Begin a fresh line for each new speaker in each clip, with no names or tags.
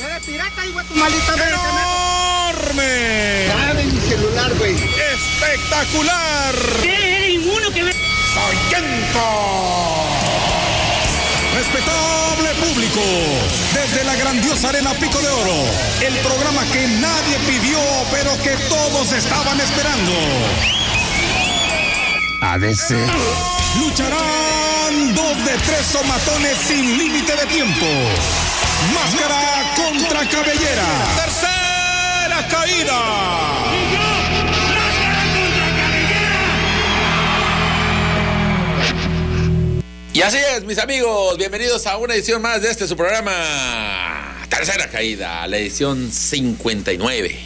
Eres pirata, hijo de tu maldita.
¡Enorme!
Dame mi celular, güey.
¡Espectacular!
¿Qué? Ninguno que ve.
¡Sargento! Respetable público, desde la grandiosa Arena Pico de Oro, el programa que nadie pidió, pero que todos estaban esperando. ADC. Lucharán dos de tres somatones sin límite de tiempo. Máscara contra cabellera. Tercera caída.
Y así es, mis amigos, bienvenidos a una edición más de este su programa Tercera Caída, la edición 59,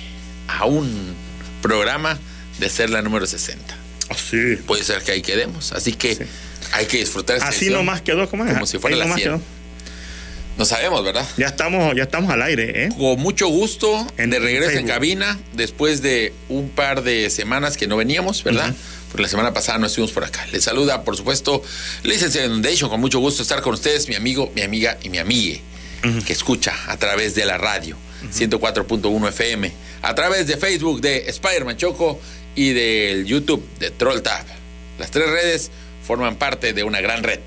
a un programa de ser la número 60.
Así.
Puede ser que ahí quedemos, así que
Sí.
hay que disfrutar esta
Así
edición
nomás quedó, ¿cómo es?
como si fuera
Ahí
la
nomás
100.
quedó.
No sabemos, ¿verdad?
Ya estamos, ya estamos al aire, ¿eh?
Con mucho gusto,
En
de regreso en cabina, después de un par de semanas que no veníamos, ¿verdad? Porque la semana pasada no estuvimos por acá. Les saluda, por supuesto, Licenciado Inundation, con mucho gusto estar con ustedes, mi amigo, mi amiga y mi amigue, que escucha a través de la radio, 104.1 FM, a través de Facebook de Spider-Man Choco y del YouTube de Troll Tab. Las tres redes forman parte de una gran red.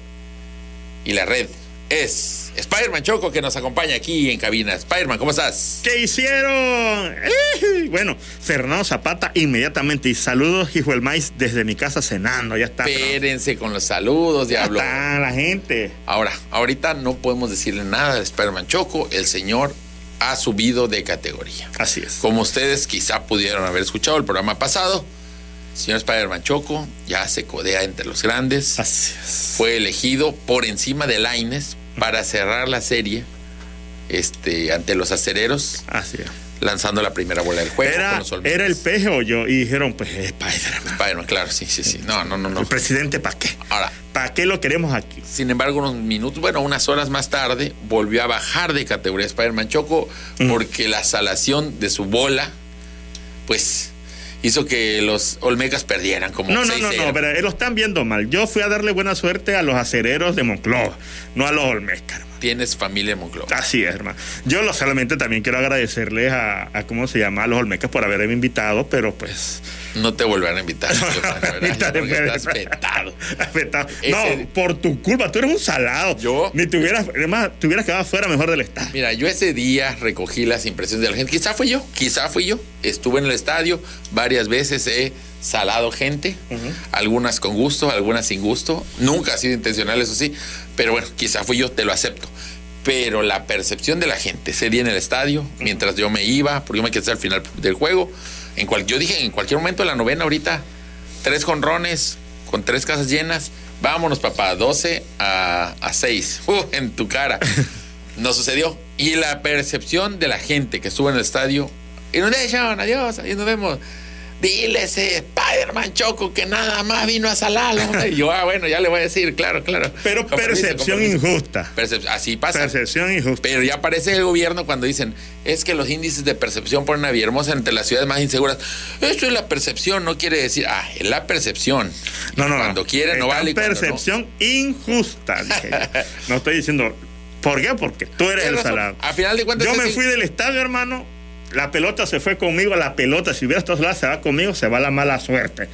Y la red es Spider-Man Choco, que nos acompaña aquí en cabina. Spider-Man, ¿cómo estás?
¿Qué hicieron? ¡Eh! Bueno, Fernando Zapata inmediatamente. Y saludos, hijo del maíz, desde mi casa cenando. Ya está.
Espérense con los saludos,
Ya
diablo.
está la gente.
Ahora, ahorita no podemos decirle nada de Spider-Man Choco. El señor ha subido de categoría.
Así es.
Como ustedes quizá pudieron haber escuchado el programa pasado, el señor Spider-Man Choco ya se codea entre los grandes.
Así es.
Fue elegido por encima de Laines para cerrar la serie este, ante los acereros,
Así es.
lanzando la primera bola del juego. con
Era, era el peje o yo. Y dijeron, pues, Spider-Man.
Spider-Man, claro, sí, sí, sí. No, no, no, no.
El presidente, ¿para qué?
Ahora,
¿Para qué lo queremos aquí?
Sin embargo, unos minutos, bueno, unas horas más tarde, volvió a bajar de categoría Spider-Man Choco porque la salación de su bola, pues, hizo que los Olmecas perdieran como
No, no,
6-0.
no, no, pero lo están viendo mal. Yo fui a darle buena suerte a los acereros de Monclova, no a los Olmecas, hermano.
Tienes familia en Monclova.
Así es, hermano. Yo lo solamente también quiero agradecerles a, a ¿cómo se llama? A los Olmecas por haberme invitado, pero pues.
No te volverán a invitar. estás. Vetado. Ese-
No, por tu culpa, tú eres un salado.
¿Yo?
Ni te hubieras, además, te hubieras quedado fuera mejor del estado.
Mira, yo ese día recogí las impresiones de la gente. Quizá fui yo, quizá fui yo. Estuve en el estadio varias veces, he salado gente, algunas con gusto, algunas sin gusto. Nunca ha sido intencional, eso sí. Pero bueno, quizá fui yo, te lo acepto. Pero la percepción de la gente ese día en el estadio, mientras yo me iba, porque yo me quedé al final del juego. En cual, yo dije, en cualquier momento de la novena, ahorita, tres jonrones con tres casas llenas. Vámonos, papá, 12 a, a 6. Uh, en tu cara. No sucedió. Y la percepción de la gente que estuvo en el estadio, Inundation, adiós, ahí nos vemos. Dile ese Spider-Man Choco que nada más vino a hombre. Y yo, ah, bueno, ya le voy a decir, claro, claro.
Pero
Con permiso,
percepción
con permiso.
injusta.
Percep- así pasa.
Percepción injusta.
Pero ya aparece el gobierno cuando dicen, es que los índices de percepción ponen a Villahermosa entre las ciudades más inseguras. Eso es la percepción, no quiere decir, ah, es la percepción.
No, no, no.
Cuando quiere no vale. cuando no.
percepción injusta. dije yo. No estoy diciendo. ¿Por qué? Porque tú eres el salado.
A final de cuentas,
Yo me fui del estadio, hermano. La pelota se fue conmigo. La pelota, si hubiera estado se va conmigo, se va la mala suerte.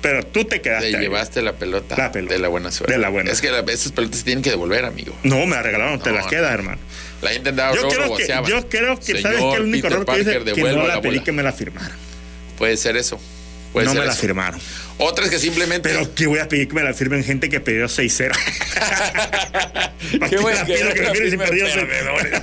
Pero tú te quedaste.
Te
ahí.
llevaste la pelota,
La pelota.
de la buena suerte.
De la buena
Es que la- esas pelotas se tienen que devolver, amigo.
No, me la regalaron, te las
no.
quedas, hermano.
La gente andaba
Yo creo que, yo creo que
Señor
¿sabes qué? El único error que
Parker,
que no la,
la
pedí
bola.
que me la firmaran.
Puede ser eso. Puede
no
ser
me la firmaron.
Otras que simplemente.
Pero que voy a pedir que me la firmen gente que pidió 6-0.
Qué bueno
La
que
que me firmen
perdedores.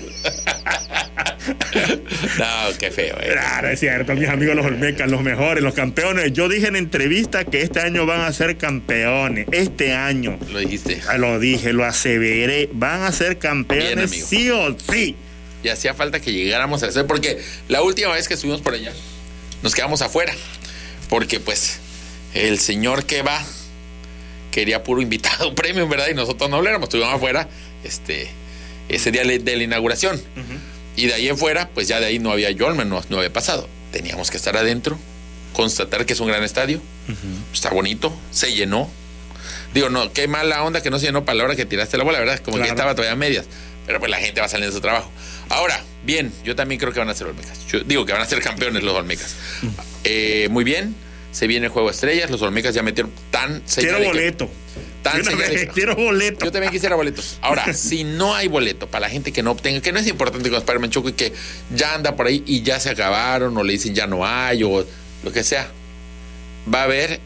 No, qué feo, eh.
Claro, es cierto, mis amigos los Olmecas, los mejores, los campeones. Yo dije en entrevista que este año van a ser campeones. Este año.
Lo dijiste.
Ah, Lo dije, lo aseveré. Van a ser campeones sí o sí.
Y hacía falta que llegáramos a hacer, porque la última vez que estuvimos por allá, nos quedamos afuera. Porque, pues, el señor que va quería puro invitado premium, ¿verdad? Y nosotros no habláramos, estuvimos afuera este, ese día de la inauguración. Y de ahí en fuera, pues ya de ahí no había Yolman, no, no había pasado. Teníamos que estar adentro, constatar que es un gran estadio. Está bonito, se llenó. Digo, no, qué mala onda que no se llenó para la hora que tiraste la bola, ¿verdad? Como que
Claro.
estaba todavía a medias. Pero pues la gente va saliendo de su trabajo. Ahora, Bien, yo también creo que van a ser Olmecas. Yo digo que van a ser campeones los Olmecas. Eh, muy bien, se viene el juego de estrellas. Los Olmecas ya metieron tan
Quiero
de que-
boleto.
Tan
una vez,
que-
Quiero boleto.
Yo también quisiera boletos. Ahora, si no hay boleto para la gente que no obtenga, que no es importante con Spider-Man Choco y que ya anda por ahí y ya se acabaron o le dicen ya no hay o lo que sea, va a haber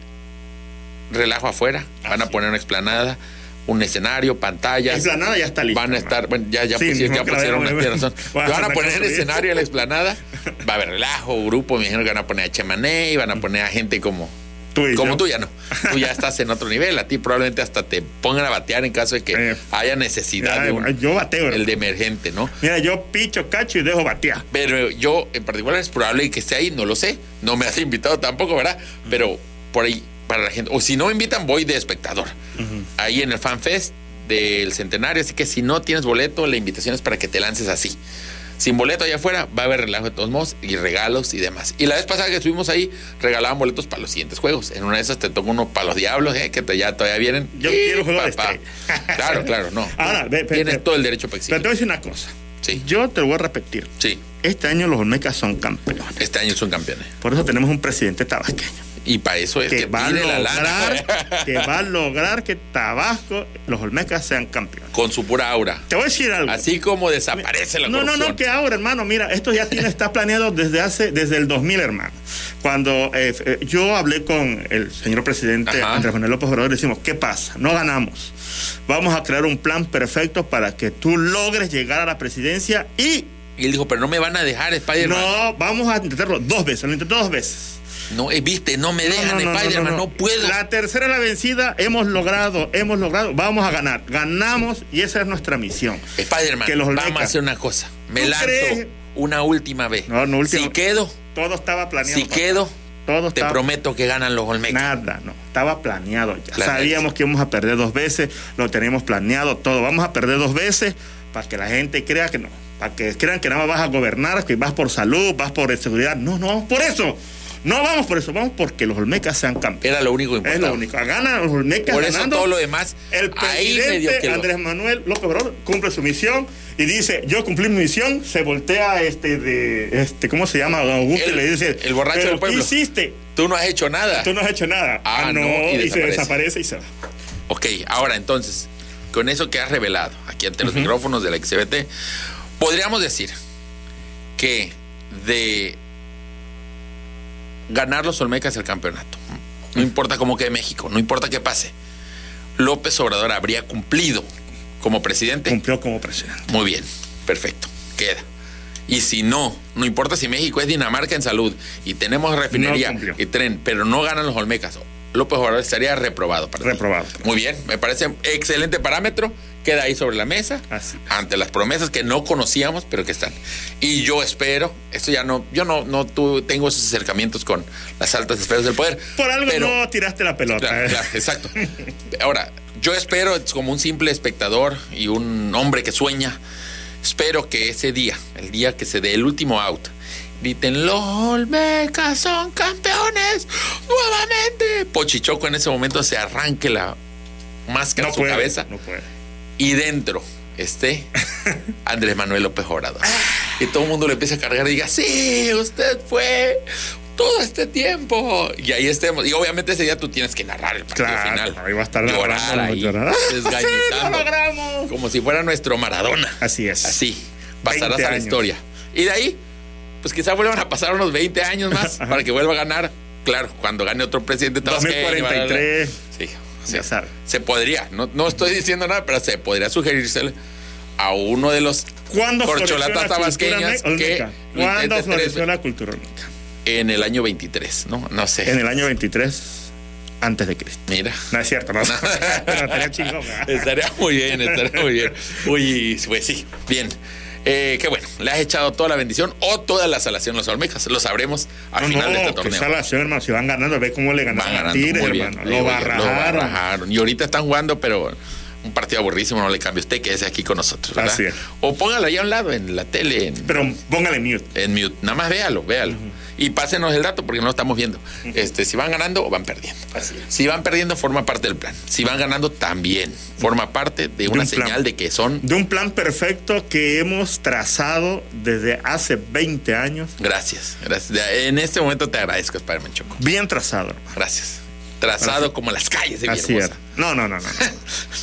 relajo afuera, van a poner una explanada, un escenario, pantallas.
La explanada ya está lista.
Van a estar, bueno, ya, ya,
Sí,
pusieron, ya pusieron, tienes razón.
van a
poner el escenario en la explanada, va a haber relajo, grupo, me imagino que van a poner a Chemané van a poner a gente como,
Tú
como
yo.
tú ya no. Tú ya estás en otro nivel. A ti probablemente hasta te pongan a batear en caso de que
Eh,
haya necesidad de un,
yo bateo.
el de emergente, ¿no?
Mira, yo picho, cacho y dejo batear.
Pero yo en particular es probable que esté ahí, no lo sé. No me has invitado tampoco, ¿verdad? Pero por ahí, para la gente. O si no me invitan, voy de espectador. Ahí en el FanFest del Centenario. Así que si no tienes boleto, la invitación es para que te lances así. Sin boleto allá afuera, va a haber relajo de todos modos y regalos y demás. Y la vez pasada que estuvimos ahí, regalaban boletos para los siguientes juegos. En una de esas te toca uno para los diablos, ¿eh? que te- ya todavía vienen.
Yo
Y,
quiero de
papá.
estrella.
Claro, claro, no.
Ahora, ve, ve,
Tienes
ve.
todo el derecho para
Pero te
exigir.
voy a decir una cosa.
Sí,
Yo te lo voy a repetir.
sí.
Este año los Olmecas son campeones.
Este año son campeones.
Por eso tenemos un presidente tabasqueño.
Y para eso es que,
Que va, a
la
lograr, que va a lograr que Tabasco, los Olmecas sean campeones.
con su pura aura.
Te voy a decir algo.
Así como desaparece la
no, no,
corrupción.
no, que ahora, hermano, mira, esto ya tiene, está planeado desde hace, desde el 2000, hermano. Cuando eh, eh, yo hablé con el señor presidente
Ajá.
Andrés Manuel López Obrador, decimos, ¿qué pasa? No ganamos. Vamos a crear un plan perfecto para que tú logres llegar a la presidencia y
Y él dijo, pero no me van a dejar Spider-Man.
no, vamos a intentarlo dos veces, lo intentó dos veces.
No, eh, viste, no me dejan Spider-Man, no, puedo.
La tercera es la vencida, hemos logrado, hemos logrado, vamos a ganar. Ganamos y esa es nuestra misión.
Spider-Man,
que los
vamos
Olmecas-
a hacer una cosa. Me
¿Tú
lanzo
crees?
una última vez.
No, no, última-
Si quedo,
Todo estaba planeado.
si quedo,
todo
te
estaba
prometo que ganan los Olmecas.
Nada, no. Estaba planeado ya.
Planeado.
Sabíamos que íbamos a perder dos veces, lo tenemos planeado todo. Vamos a perder dos veces para que la gente crea que no. Para que crean que nada más vas a gobernar, que vas por salud, vas por seguridad. No, no por eso. No vamos por eso, vamos porque los Olmecas sean campeones.
Era lo único
Es
importante.
lo único. Ganan los Olmecas
Por eso
ganando.
todo lo demás,
El
ahí
presidente
quedó.
Andrés Manuel López Obrador cumple su misión y dice, yo cumplí mi misión, se voltea este de este, ¿cómo se llama? Don Augusto y
El-
le dice,
el borracho
"¿Pero
del pueblo".
¿Qué hiciste?
Tú no has hecho nada.
Tú no has hecho nada.
Ah, no,
y,
y
se
desaparece.
desaparece y se va.
Ok, ahora entonces, con eso que has revelado aquí ante los micrófonos de la XBT, podríamos decir que de ganar los Olmecas el campeonato, no importa cómo quede México, no importa qué pase, López Obrador habría cumplido como presidente.
Cumplió como presidente.
Muy bien, perfecto, queda. Y si no, no importa si México es Dinamarca en salud y tenemos refinería
No
y tren, pero no ganan los Olmecas, López Obrador estaría reprobado. para ti.
Reprobado.
Muy bien, me parece excelente parámetro. Queda ahí sobre la mesa
Así.
ante las promesas que no conocíamos, pero que están. Y yo espero, esto ya no, yo no, no tu- tengo esos acercamientos con las altas esferas del poder.
Por algo
pero-
no tiraste la pelota.
Claro, claro, exacto. Ahora, yo espero, es como un simple espectador y un hombre que sueña, espero que ese día, el día que se dé el último out, griten, los Olmecas son campeones nuevamente. Pochichoco en ese momento se arranque la máscara
No
de su
puede,
cabeza
no puede.
y dentro esté Andrés Manuel López Obrador. Y todo el mundo le empieza a cargar y diga, sí, usted fue todo este tiempo. Y ahí estemos. Y obviamente ese día tú tienes que narrar el partido
Claro,
final.
ahí va a estar
llorar ahí,
llorar.
desgañitando.
¡Sí, lo logramos!
Como si fuera nuestro Maradona.
Así es.
Así. Pasarás
20
a la historia. Y de ahí, pues quizá vuelvan a pasar unos 20 años más para que vuelva a ganar. Claro, cuando gane otro presidente tabasqueño,
2043.
Sí, sí.
Ya sabe.
Se podría, no, no estoy diciendo nada, pero se podría sugerirse a uno de los
¿Cuándo floreció la
corcholatas tabasqueñas que
¿Cuándo floreció la cultura olmeca?
en el año 23, ¿no? No sé.
En el año 23 antes de Cristo.
Mira.
No es cierto, no. Pero estaría chingón.
Estaría muy bien, estaría muy bien. Uy, pues sí, bien. Eh, qué bueno, le has echado toda la bendición o toda la salación a los Olmecas. Lo sabremos al
No,
final de este
no, que
torneo.
salación, hermano. Si van ganando, ve cómo le ganaron a Tigres, hermano. Lo barrajaron.
barrajaron. Y ahorita están jugando, pero un partido aburrísimo, no le cambie usted, quédese aquí con nosotros, ¿verdad?
Así es.
O póngalo allá a un lado en la tele, en,
Pero póngale mute.
en mute. Nada más véalo, véalo. Y pásenos el dato porque no lo estamos viendo. Este, si van ganando o van perdiendo. Si van perdiendo, forma parte del plan. Si van ganando, también forma parte de una
un plan.
señal de que son.
De un plan perfecto que hemos trazado desde hace 20 años.
Gracias, gracias. En este momento te agradezco, Spider-Man Choco.
Bien trazado, hermano.
Gracias. Trazado como las calles de
Así era. No, no, no, no. no.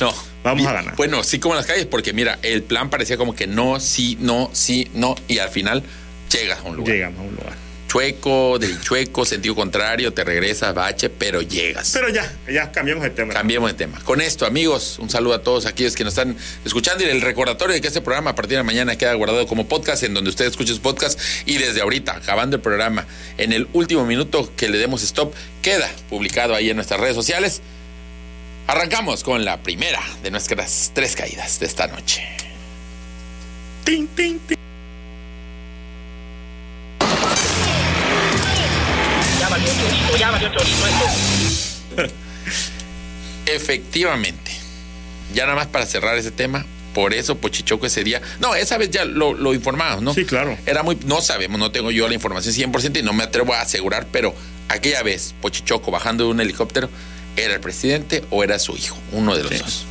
No.
Vamos a ganar.
Bueno, sí como las calles, porque mira, el plan parecía como que no, sí, no, sí, no, y al final llegas a un lugar.
Llegamos a un lugar.
Chueco, del chueco, sentido contrario, te regresas, bache, pero llegas.
Pero ya, ya cambiamos de tema.
Cambiemos de tema. Con esto, amigos, un saludo a todos aquellos que nos están escuchando y el recordatorio de que este programa a partir de mañana queda guardado como podcast en donde usted escuche su podcast y desde ahorita, acabando el programa, en el último minuto que le demos stop, queda publicado ahí en nuestras redes sociales. Arrancamos con la primera de nuestras tres caídas de esta noche.
Tin, tin, tin.
Valió chorizo, ya valió chorizo esto.
Efectivamente. Ya nada más para cerrar ese tema, por eso Pochichoco ese día. No, esa vez ya lo, lo informamos, ¿no?
Sí, claro.
Era muy. No sabemos, no tengo yo la información 100% y no me atrevo a asegurar, pero aquella vez Pochichoco bajando de un helicóptero, ¿era el presidente o era su hijo? Uno de los
Sí.
dos.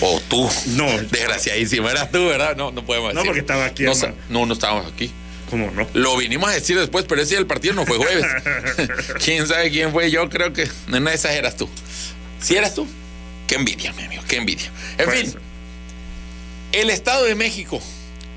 O tú.
No.
Desgraciadísimo, eras tú, ¿verdad? No, no podemos
No,
decir.
porque estaba aquí,
No, no, no estábamos aquí.
¿Cómo no?
Lo vinimos a decir después, pero ese día el partido no fue jueves. ¿Quién sabe quién fue? Yo creo que de esas eras tú. Si eras tú, qué envidia, mi amigo, qué envidia. En
Pues,
fin, el Estado de México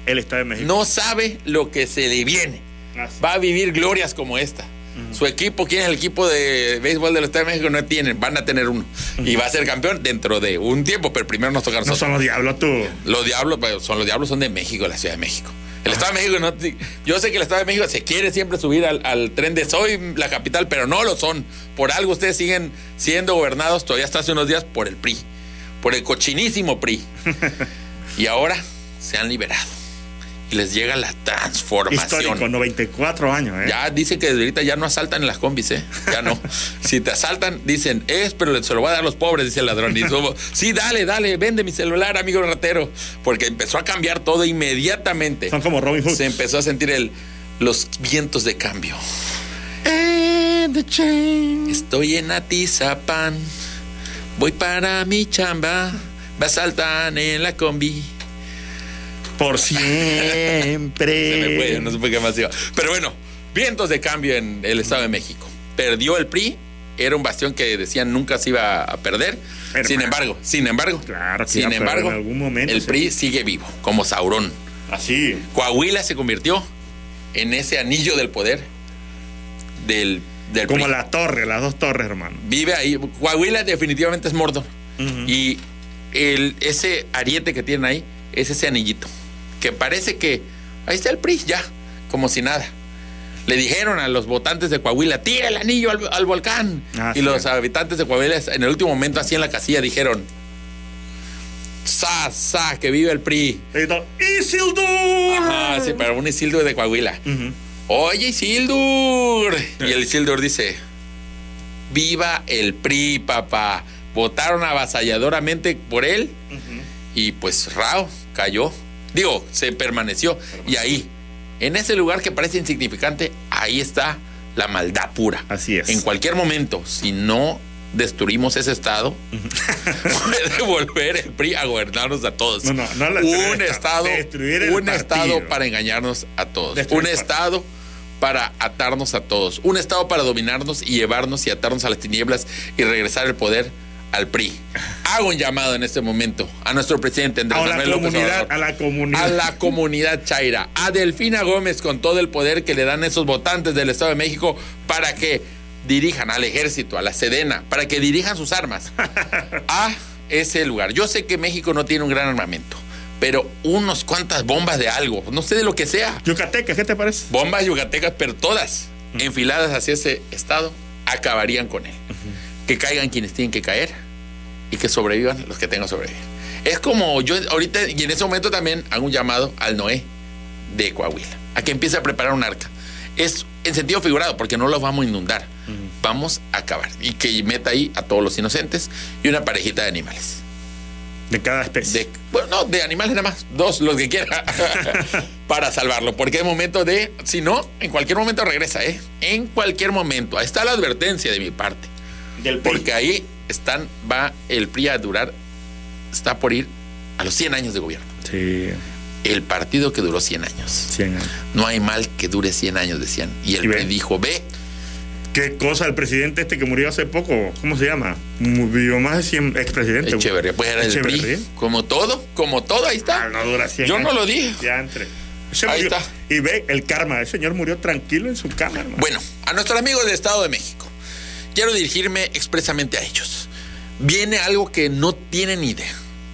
Él está de México.
no sabe lo que se le viene.
Así.
Va a vivir glorias como esta. Su equipo, ¿quién es el equipo de béisbol del Estado de México? No tienen, van a tener uno. Y va a ser campeón dentro de un tiempo, pero primero nos toca a
No son los diablos, tú.
Los diablos, pues, son los diablos son de México, la Ciudad de México. El Estado de México no, yo sé que el Estado de México se quiere siempre subir al, al tren de soy la capital, pero no lo son. Por algo ustedes siguen siendo gobernados todavía hasta hace unos días por el PRI, por el cochinísimo PRI. y ahora se han liberado les llega la transformación.
Histórico, 94 años, ¿eh?
Ya dicen que desde ahorita ya no asaltan en las combis, ¿eh? Ya no. si te asaltan, dicen, es, pero se lo voy a dar a los pobres, dice el ladrón. Y somos, sí, dale, dale, vende mi celular, amigo ratero. Porque empezó a cambiar todo inmediatamente.
Son como Robin Hood.
Se empezó a sentir el, los vientos de cambio. Estoy en Atizapán, voy para mi chamba, me asaltan en la combi.
Por
Se me fue,
siempre.
no supe qué más iba. Pero bueno, vientos de cambio en el Estado de México. Perdió el PRI, era un bastión que decían nunca se iba a perder.
Hermano.
Sin embargo, sin embargo,
Claro que
sin embargo,
en algún momento,
el
sí.
PRI sigue vivo, como Saurón.
Así.
Coahuila se convirtió en ese anillo del poder del, del
Como
PRI.
la torre, las dos torres, hermano.
Vive ahí. Coahuila definitivamente es Mordor.
Ujú.
Y el, ese ariete que tienen ahí es ese anillito. Que parece que ahí está el PRI, ya, como si nada. Le dijeron a los votantes de Coahuila, tira el anillo al, al volcán.
Ah,
y
sí.
los habitantes de Coahuila en el último momento, así en la casilla, dijeron, sa, sa, que vive el PRI.
¡Isildur!
Ajá, sí, pero un Isildur de Coahuila. Oye, Isildur. Y el Isildur dice: Viva el PRI, papá. Votaron avasalladoramente por él. Y pues Rao cayó. Digo, se permaneció. Y ahí, en ese lugar que parece insignificante, ahí está la maldad pura.
Así es.
En cualquier momento, si no destruimos ese estado, puede volver el PRI a gobernarnos a todos.
No, no, no la-
un
esta-
estado, un estado para engañarnos a todos.
Destruir
un estado para atarnos a todos. Un estado para dominarnos y llevarnos y atarnos a las tinieblas y regresar el poder al PRI. Hago un llamado en este momento a nuestro presidente Andrés
A la
López Obrador.
a la comunidad.
A la comunidad Chaira, a Delfina Gómez con todo el poder que le dan esos votantes del Estado de México para que dirijan al ejército, a la Sedena, para que dirijan sus armas a ese lugar. Yo sé que México no tiene un gran armamento, pero unos cuantas bombas de algo, no sé de lo que sea,
Yucateca, ¿qué te parece?
bombas yucatecas, pero todas enfiladas hacia ese estado, acabarían con él. Que caigan quienes tienen que caer y que sobrevivan los que tengan que sobrevivir. Es como yo ahorita, y en ese momento también hago un llamado al Noé de Coahuila, a que empiece a preparar un arca. Es en sentido figurado, porque no los vamos a inundar. Vamos a acabar. Y que meta ahí a todos los inocentes y una parejita de animales.
De cada especie.
de, bueno, no, de animales nada más, dos, los que quiera, para salvarlo, porque es momento de, si no, en cualquier momento regresa, ¿eh? En cualquier momento. Ahí está la advertencia de mi parte,
Del PRI.
porque ahí están, va el PRI a durar, está por ir a los 100 años de gobierno.
Sí,
El partido que duró 100 años.
100 años.
No hay mal que dure 100 años, decían. Y el
Y.
PRI dijo, ve,
¿Qué cosa el presidente este que murió hace poco? ¿Cómo se llama? Murió más de 100 expresidentes.
Echeverría, pues era el. PRI. Como todo, como todo, ahí está.
Ah, no dura 100
Yo no lo dije.
Ya entre.
Ahí está.
Y ve el karma. El señor murió tranquilo en su cama, hermano.
Bueno, a nuestros amigos del Estado de México, quiero dirigirme expresamente a ellos. Viene algo que no tienen idea.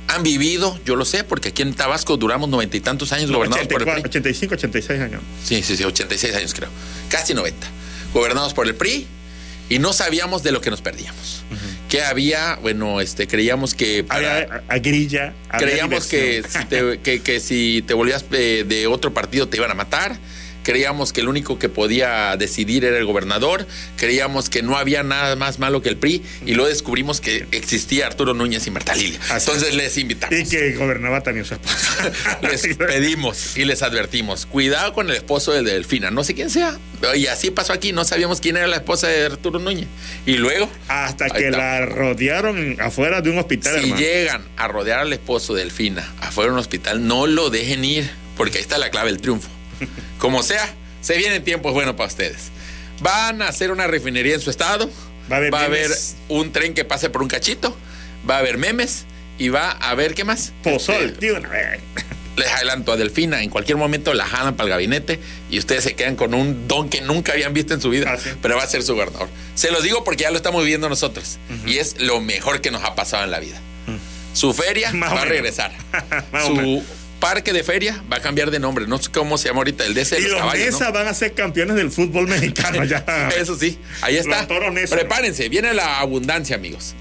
Han vivido, yo lo sé, porque aquí en Tabasco duramos noventa y tantos años gobernados por el
84,
PRI.
85, 86 años.
Sí, sí, sí, 86 años creo. Casi 90. Gobernados por el PRI y no sabíamos de lo que nos perdíamos. Que había, bueno, este, creíamos que para-
Había a, a grilla. había
Creíamos que si, te, que, que si te volvías de, de otro partido te iban a matar. Creíamos que el único que podía decidir era el gobernador. Creíamos que no había nada más malo que el PRI. Y luego descubrimos que existía Arturo Núñez y Marta Lilia.
Así
Entonces les invitamos.
Y que gobernaba también su esposa.
Les pedimos y les advertimos, cuidado con el esposo de Delfina, no sé quién sea. Y así pasó aquí, no sabíamos quién era la esposa de Arturo Núñez. Y luego,
Hasta que
está.
la rodearon afuera de un hospital,
si
hermano.
llegan a rodear al esposo de Delfina afuera de un hospital, no lo dejen ir, porque ahí está la clave del triunfo. Como sea, se vienen tiempos buenos para ustedes. Van a hacer una refinería en su estado,
Va a haber
un tren que pase por un cachito, va a haber memes y va a haber, ¿qué más?
Pozol,
Este,
tío, una vez.
les adelanto a Delfina, en cualquier momento la jalan para el gabinete y ustedes se quedan con un don que nunca habían visto en su vida,
Ah, sí.
pero va a ser su gobernador. Se los digo porque ya lo estamos viviendo nosotros y es lo mejor que nos ha pasado en la vida. Su feria
Más
va a regresar. Su. Parque de feria va a cambiar de nombre. No sé cómo se llama ahorita el de
Y
los
los
caballos. ¿no?
Nesa van a ser campeones del fútbol mexicano ya.
Eso sí, ahí está.
Nesa.
Prepárense, viene la abundancia, amigos.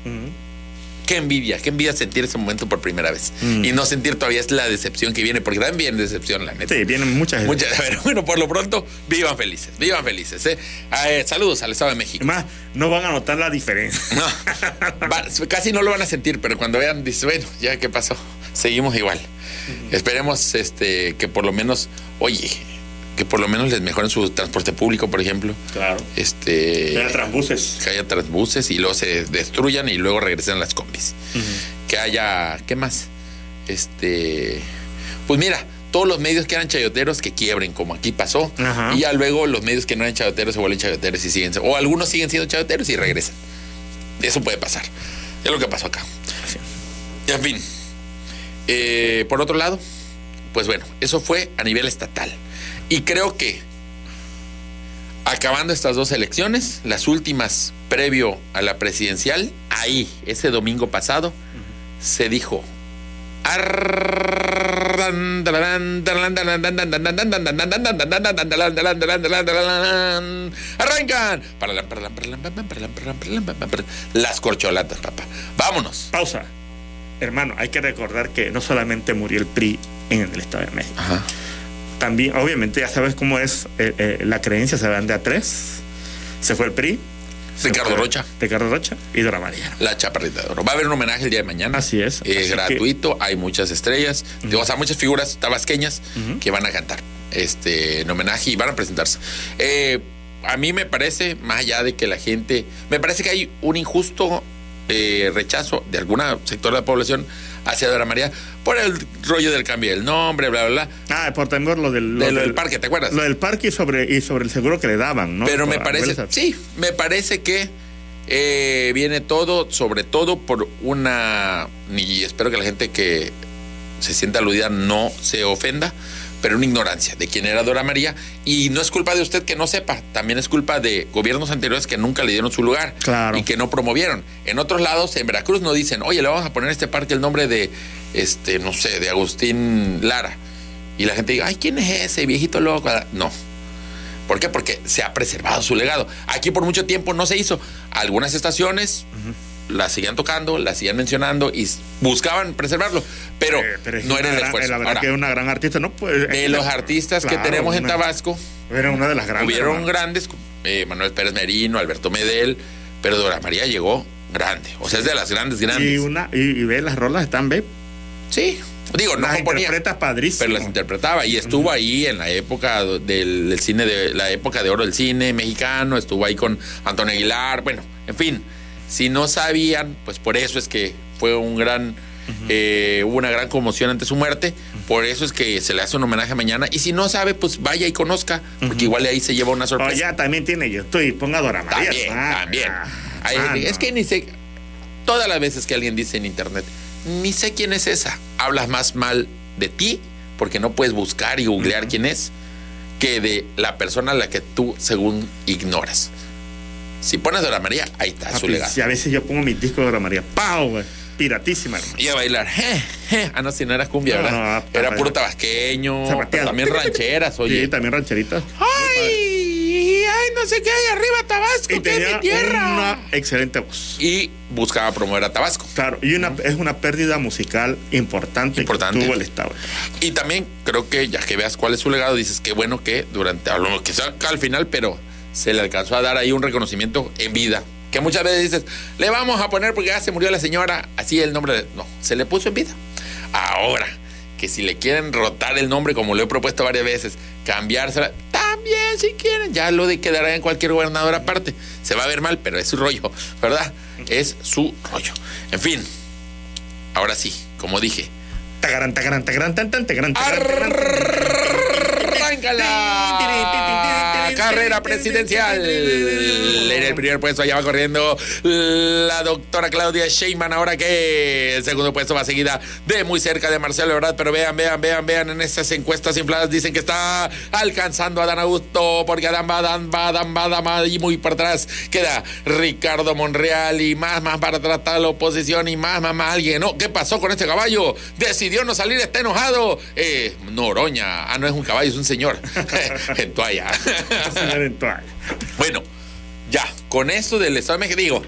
Qué envidia, qué envidia sentir ese momento por primera vez. Y no sentir todavía es la decepción que viene, porque también viene decepción, la neta.
Sí, vienen muchas.
Muchas, pero bueno, por lo pronto, vivan felices, vivan felices. ¿eh? Ah, eh, saludos al Estado de México.
Además, no van a notar la diferencia.
No, va- casi no lo van a sentir, pero cuando vean, dice, bueno, ya qué pasó, seguimos igual. Esperemos este, que por lo menos, oye, que por lo menos les mejoren su transporte público, por ejemplo.
Claro.
Este,
Vean transbuses.
que haya transbuses y luego se destruyan y luego regresen las combis. Que haya, ¿qué más? Este, pues mira, todos los medios que eran chayoteros que quiebren, como aquí pasó,
Ajá.
y ya luego los medios que no eran chayoteros se vuelven chayoteros y siguen, o algunos siguen siendo chayoteros y regresan. Eso puede pasar. Es lo que pasó acá. En fin. Eh, por otro lado, pues bueno, eso fue a nivel estatal. Y creo que acabando estas dos elecciones, las últimas previo a la presidencial, ahí, ese domingo pasado, se dijo. Arrancan las corcholatas, papá. Vámonos.
Pausa. Hermano, hay que recordar que no solamente murió el PRI en el Estado de México.
Ajá.
También, obviamente, ya sabes cómo es eh, eh, la creencia, se van de a tres. Se fue el PRI.
Ricardo Rocha.
Ricardo Rocha y Dora María.
La chaparrita de oro. Va a haber un homenaje el día de mañana.
Así es.
Es
Así que-
gratuito, hay muchas estrellas, o sea, muchas figuras tabasqueñas que van a cantar este, en homenaje y van a presentarse. Eh, a mí me parece, más allá de que la gente, me parece que hay un injusto eh, rechazo de algún sector de la población hacia Dora María por el rollo del cambio del nombre, bla, bla, bla.
Ah, por temor lo del,
De lo del parque, ¿te acuerdas?
Lo del parque y sobre, y sobre el seguro que le daban, ¿no?
Pero me parece, sí, me parece que eh, viene todo, sobre todo por una, y espero que la gente que se sienta aludida no se ofenda, pero una ignorancia de quién era Dora María. Y no es culpa de usted que no sepa, también es culpa de gobiernos anteriores que nunca le dieron su lugar
Claro.
y que no promovieron. En otros lados, en Veracruz, no dicen, oye, le vamos a poner a este parque el nombre de, este, no sé, de Agustín Lara. Y la gente diga, ay, ¿quién es ese viejito loco? No. ¿Por qué? Porque se ha preservado su legado. Aquí por mucho tiempo no se hizo. Algunas estaciones las seguían tocando, las seguían mencionando y buscaban preservarlo, pero,
Eh, pero
no era el
gran-
esfuerzo.
La verdad
Ahora,
que es una gran artista, ¿no? Pues,
de
eh,
los artistas que tenemos en Tabasco,
Era una de las grandes.
hubieron grandes, eh, Manuel Pérez Merino, Alberto Medel, pero Dora María llegó grande. O sea, es de las grandes, grandes.
Y, una, y, y ve las rolas están, ve,
Sí. Digo, no
las
componía.
interpreta padrísimo.
Pero las interpretaba y estuvo ahí en la época del, del cine de la época de oro del cine mexicano, estuvo ahí con Antonio Aguilar, bueno, en fin, si no sabían, pues por eso es que fue un gran eh, hubo una gran conmoción ante su muerte, por eso es que se le hace un homenaje mañana y si no sabe, pues vaya y conozca, porque igual ahí se lleva una
Oh,
sorpresa.
ya también tiene YouTube y ponga Dora María.
También,
Ah,
también.
ah,
Ay,
ah,
es
no.
que ni sé. Todas las veces que alguien dice en internet, ni sé quién es esa. Hablas más mal de ti, porque no puedes buscar y googlear quién es, que de la persona a la que tú, según, ignoras. Si pones Dora María, ahí está su legado.
si a veces yo pongo mis discos de Dora María. ¡Pau! güey! Piratísima, hermano.
Y a bailar. je, je. Ah, no, si no era cumbia,
No,
¿verdad?
no,
era puro tabasqueño. Pero También rancheras, oye.
Sí, también rancherita.
¡Ay! ¡Ay, no sé qué hay arriba, Tabasco!
Y
¡Que es mi tierra!
una excelente voz.
Y buscaba promover a Tabasco.
Claro, y una, es una pérdida musical importante,
Importante.
que tuvo el Estado.
Y también creo que ya que veas cuál es su legado, dices que bueno que durante, que sea al final, pero se le alcanzó a dar ahí un reconocimiento en vida. Que muchas veces dices, le vamos a poner porque ya se murió la señora, así el nombre. de-". No, se le puso en vida. Ahora, que si le quieren rotar el nombre, como lo he propuesto varias veces, cambiársela, también si quieren, ya lo de quedará en cualquier gobernador aparte. Se va a ver mal, pero es su rollo, ¿verdad? Es su rollo. En fin, ahora sí, como dije,
tan, tan,
la carrera presidencial. En el primer puesto allá va corriendo la doctora Claudia Sheinbaum. Ahora que el segundo puesto va seguida de muy cerca de Marcelo Ebrard. Pero vean, vean, vean, vean. En estas encuestas infladas dicen que está alcanzando a Dan Augusto. Porque Adán va, Adán va, Adán va, Adán va. Y muy para atrás queda Ricardo Monreal. Y más, más para atrás está la oposición. Y más, más, más alguien. No, ¿qué pasó con este caballo? Decidió no salir, está enojado. Eh, Noroña. Ah, no es un caballo, es un señor. en toalla.
Señor en toalla.
Bueno, ya, con esto del Estado de México, digo,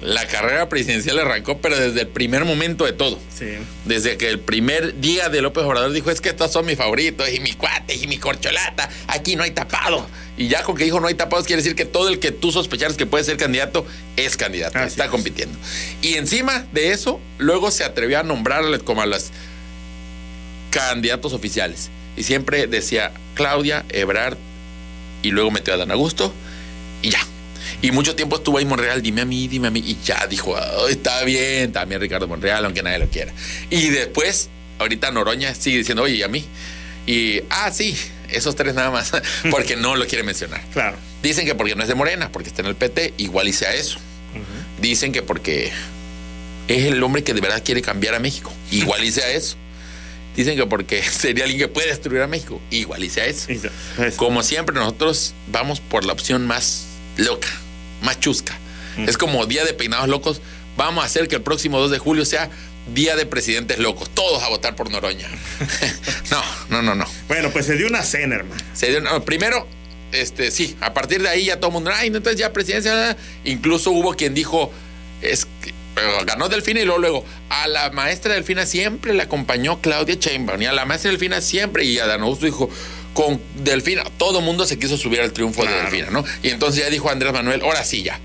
la carrera presidencial arrancó, pero desde el primer momento de todo.
Sí.
Desde que el primer día de López Obrador dijo, es que estos son mis favoritos, y mis cuates, y mi corcholata, aquí no hay tapado. Y ya con que dijo no hay tapados, quiere decir que todo el que tú sospecharas que puede ser candidato, es candidato,
Así
está
es.
compitiendo. Y encima de eso, luego se atrevió a nombrarle como a las candidatos oficiales. Y siempre decía Claudia, Ebrard, y luego metió a Dan Augusto, y ya. Y mucho tiempo estuvo ahí Monreal, dime a mí, dime a mí, y ya dijo, "Ay, está bien, también Ricardo Monreal, aunque nadie lo quiera. Y después, ahorita Noroña sigue diciendo, oye, ¿y a mí? Y, ah, sí, esos tres nada más, porque no lo quiere mencionar.
Claro.
Dicen que porque no es de Morena, porque está en el PT, igual y sea eso. Dicen que porque es el hombre que de verdad quiere cambiar a México, igual y sea eso. Dicen que porque sería alguien que puede destruir a México, igual y sea eso. Como siempre, nosotros vamos por la opción más loca, más chusca.
Mm.
Es como Día de Peinados Locos. Vamos a hacer que el próximo 2 de julio sea Día de Presidentes Locos. Todos a votar por Noroña. no, no, no, no.
Bueno, pues se dio una cena, hermano.
Se dio- no, primero, este, sí, a partir de ahí ya todo el mundo, ay, entonces ya presidencia. Incluso hubo quien dijo, es que, pero ganó Delfina y luego, luego, a la maestra Delfina siempre le acompañó Claudia Sheinbaum y a la maestra Delfina siempre, y a Dan Augusto dijo, con Delfina, todo mundo se quiso subir al triunfo de. Delfina, ¿no? Y entonces ya dijo Andrés Manuel, ahora sí ya.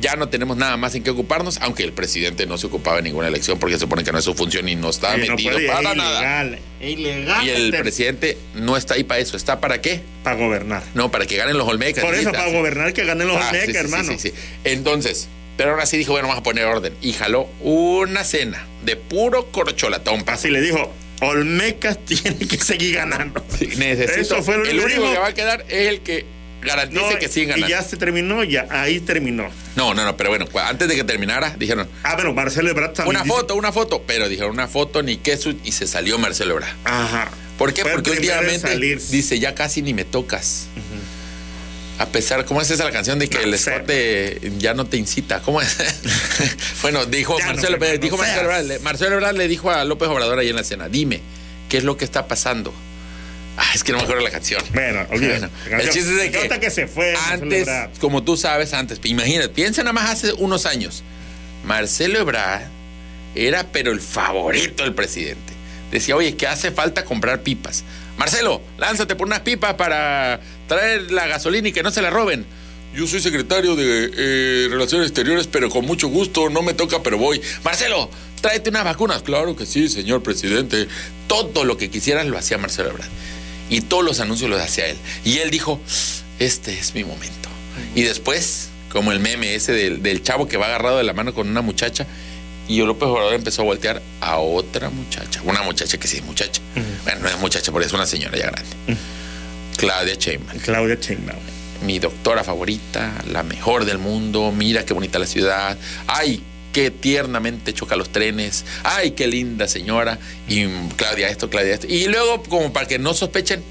Ya no tenemos nada más en qué ocuparnos, aunque el presidente no se ocupaba en ninguna elección porque se supone que no es su función y no está
Y no
metido
puede,
para
es
nada.
ilegal. es ilegal.
Y el presidente no está ahí para eso, está para qué?
Para gobernar.
No, para que ganen los Olmecas.
Por eso, para gobernar, que ganen los
Ah,
Olmecas,
sí, sí,
hermano.
sí. Entonces, pero ahora sí dijo, bueno, vamos a poner orden. Y jaló una cena de puro corcholatón.
Así le dijo, Olmecas tiene que seguir ganando.
Sí, necesito.
Eso fue lo
el único
dijo.
que va a quedar es el que garantice
No,
que sigan
y
ganando.
ya se terminó, ya ahí terminó.
No, no, no, pero bueno, antes de que terminara, dijeron,
Ah, bueno, Marcelo Ebrard también.
una
dice-
foto, una foto. Pero dijeron, una foto, ni queso, y se salió Marcelo Ebrard.
Ajá.
¿Por qué?
Fue
Porque últimamente dice, ya casi ni me tocas. A pesar, ¿cómo es esa la canción de que
No
el escote ya no te incita? ¿Cómo es? bueno, dijo
Ya no
Marcelo,
te
dijo. Marcelo Ebrard, le- Marcelo Ebrard le dijo a López Obrador ahí en la cena, dime, ¿qué es lo que está pasando? Ah, es que no me acuerdo la canción.
Bueno, olvídate.
Bueno, el chiste es de que,
que se fue,
antes, como tú sabes, antes, imagínate, piensa nada más hace unos años, Marcelo Ebrard era pero el favorito del presidente. Decía, oye, que hace falta comprar pipas. Marcelo, lánzate por unas pipas para traer la gasolina y que no se la roben. yo soy secretario de eh, Relaciones Exteriores, pero con mucho gusto, no me toca, pero voy. Marcelo, tráete unas vacunas. Claro que sí, señor presidente. Todo lo que quisieran lo hacía Marcelo Ebrard. Y todos los anuncios los hacía él. Y él dijo, este es mi momento. Y después, como el meme ese del, del chavo que va agarrado de la mano con una muchacha, y López Obrador empezó a voltear a otra muchacha. Una muchacha que sí es muchacha. Bueno, no es muchacha, porque es una señora ya grande. Claudia Sheinbaum
Claudia Sheinbaum.
mi doctora favorita, la mejor del mundo, mira qué bonita la ciudad, ay, qué tiernamente choca los trenes, ay, qué linda señora, y Claudia esto, Claudia esto. Y luego, como para que no sospechen,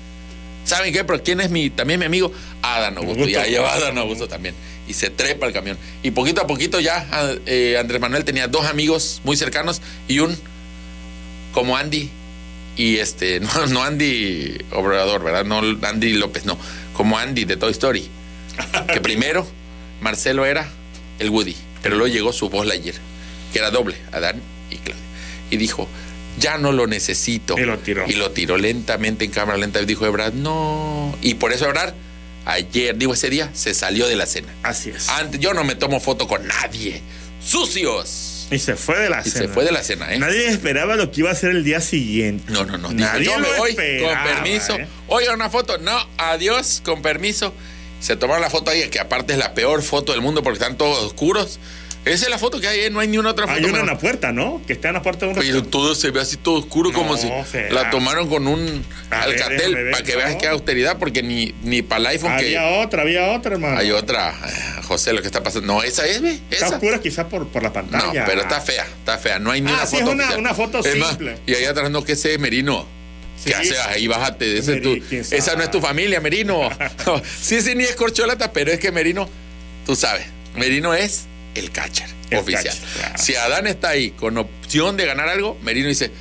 ¿saben qué? Pero ¿quién es mi, también mi amigo? Adán Augusto, ya lleva Adán Augusto también. Y se trepa el camión. Y poquito a poquito ya eh, Andrés Manuel tenía dos amigos muy cercanos y un como Andy y este, no, no Andy Obrador, ¿verdad? No Andy López, no, como Andy de Toy Story. Que primero Marcelo era el Woody, pero luego llegó su voz Lightyear, que era doble, Adán y Claudia. Y dijo, ya no lo necesito.
Y lo tiró.
Y lo tiró lentamente en cámara lenta y dijo Ebrard, no. Y por eso Ebrard, ayer, digo ese día, se salió de la cena.
Así es.
Antes, yo no me tomo foto con nadie. ¡Sucios!
Y se fue de la
Y
cena.
se fue de la cena, ¿eh?
Nadie esperaba lo que iba a ser el día siguiente.
No, no, no. Dijo,
Nadie
yo me voy
esperaba,
con permiso.
¿eh?
Oiga, una foto. No, adiós, con permiso. Se tomaron la foto ahí, que aparte es la peor foto del mundo porque están todos oscuros. Esa es la foto que hay, ¿eh? no hay ni una otra foto.
Hay una en la puerta, ¿no? Que está en la puerta de un
Pero todo se ve así todo oscuro, como
No,
si
será.
la tomaron con un
A
alcatel
ver,
para que
no.
veas que austeridad, porque ni, ni para el iPhone
Había
que
otra, había otra, hermano.
hay otra. Ah, José, lo que está pasando. No, esa es, ve.
Está oscura quizás por, por la
No,
pantalla.
pero está fea, está fea. No hay ni
Ah,
una
sí, es
foto.
una-
oficial.
una foto
Es más,
simple.
y ahí atrás no, que ese Merino.
Sí.
¿Qué haces ahí? Bájate. Ese es tu-
Meri- ¿quién
esa no es tu familia, Merino. sí, ese ni es corcholata, pero es que Merino, tú sabes, Merino es el catcher
El
oficial.
catcher, claro.
Si Adán está ahí con opción de ganar algo, Merino dice.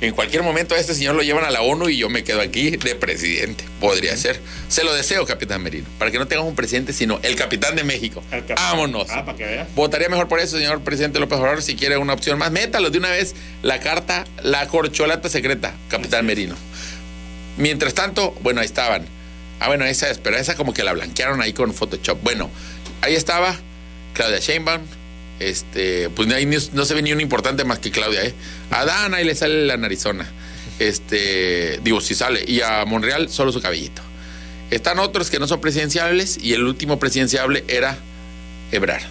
En cualquier momento a este señor lo llevan a la ONU y yo me quedo aquí de presidente. Podría ser. Se lo deseo, capitán Merino. Para que no tengamos un presidente, sino el capitán de México.
Capitán.
Vámonos.
Ah, para que veas.
Votaría mejor por eso, señor presidente López Obrador, si quiere una opción más. Métalo de una vez la carta, la corcholata secreta, capitán Merino. Mientras tanto, bueno, ahí estaban. Ah, bueno, esa es, pero esa como que la blanquearon ahí con Photoshop. Bueno, ahí estaba Claudia Sheinbaum. Este, pues ahí no se ve ni un importante más que Claudia, ¿eh? A Dan ahí le sale la narizona. Este, digo, si sale. Y a Monreal solo su cabellito. Están otros que no son presidenciables y el último presidenciable era Ebrar.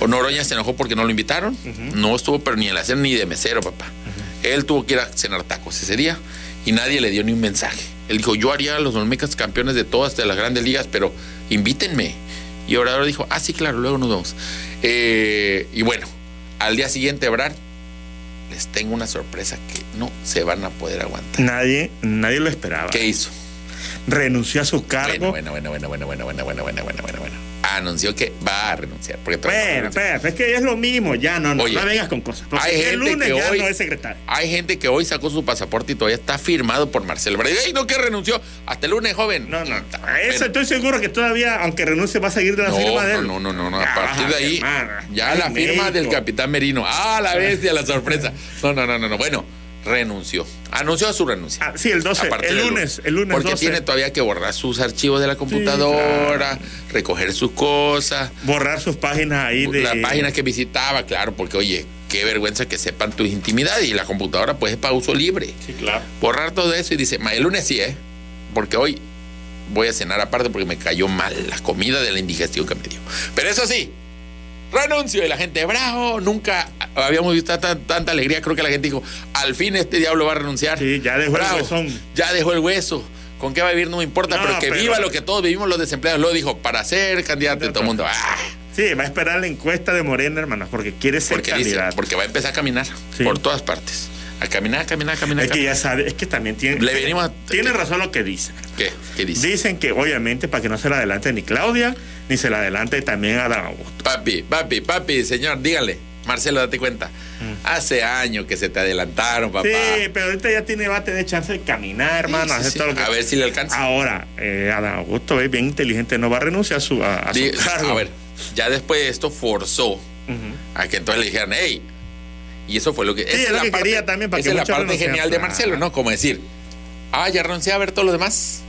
O Noroña se enojó porque no lo invitaron. No estuvo, pero ni en la cena ni de mesero, papá. Él tuvo que ir a cenar tacos ese día y nadie le dio ni un mensaje. Él dijo, yo haría a los Olmecas campeones de todas de las grandes ligas, pero invítenme. Y Obrador dijo, ah, sí, claro, luego nos vemos. Eh, y bueno, al día siguiente, Ebrar, les tengo una sorpresa que no se van a poder aguantar.
Nadie, nadie lo esperaba.
¿Qué hizo?
Renunció a su cargo.
Bueno, bueno, bueno, bueno, bueno, bueno, bueno, bueno, bueno, bueno, bueno, bueno. Anunció que va a renunciar. Porque todavía no
Espera,
renuncia.
espera, es que es lo mismo, ya no, no,
Oye,
no vengas con cosas. Porque
hay
el
gente
lunes
que
ya
hoy-
no es secretario.
Hay gente que hoy sacó su pasaporte y todavía está firmado por Marcelo Ebrard. ¡Ey, no que renunció! Hasta el lunes, joven.
No, no,
Bueno,
eso estoy seguro que todavía, aunque renuncie, va a seguir de la
no,
firma de él.
no, no, no, no. A
Ya,
partir de ahí, ya la firma del capitán Merino. ¡Ah, la bestia, la sorpresa! No, no, no, no, no. Bueno, renunció. Anunció su renuncia.
Ah, sí, el 12,
A partir
el lunes, el lunes
Porque
12.
tiene todavía que borrar sus archivos de la computadora, recoger sus cosas.
Borrar sus páginas ahí de.
La página que visitaba, claro, porque oye, qué vergüenza que sepan tus intimidades y la computadora pues es para uso libre.
Sí, claro.
Borrar todo eso y dice, "Ma, el lunes sí, ¿eh? Porque hoy voy a cenar aparte porque me cayó mal la comida de la indigestión que me dio. Pero eso sí, renuncio y la gente, bravo, nunca habíamos visto tan- tanta alegría, creo que la gente dijo, al fin este diablo va a renunciar.
Sí, ya dejó el huesón.
Ya dejó el hueso. ¿Con qué va a vivir? No me importa,
No,
pero que
pero-
viva lo que todos vivimos los desempleados. Lo dijo, para ser candidato y todo el mundo. ¡ah!
Sí, va a esperar la encuesta de Morena, hermanos, porque quiere ser
Porque, dice,
candidato.
porque va a empezar a caminar
Sí.
por todas partes. A caminar, caminar, caminar.
es que ya sabe, es que también tiene.
Le venimos a-
Tiene razón lo que dice.
¿Qué? ¿Qué dice?
Dicen que obviamente para que no se la adelante ni Claudia, ni se la adelante también a Dan Augusto.
Papi, papi, papi, señor, dígale. Marcelo, date cuenta. Hace años que se te adelantaron, papá.
Mm. Sí, pero ahorita ya tiene, va a tener chance de caminar, hermano,
Sí, sí,
lo que
A ver si le alcanza.
Ahora, eh, Adán Augusto es bien inteligente, no va a renunciar a su, a, a su cargo.
a ver, ya después de esto forzó a que entonces le dijeran, hey. Y eso fue lo que. esa
es lo
la
que quería también, para
esa
que
es la parte genial de Marcelo, ¿no? Como decir, ah, ya renuncié a ver todos los demás.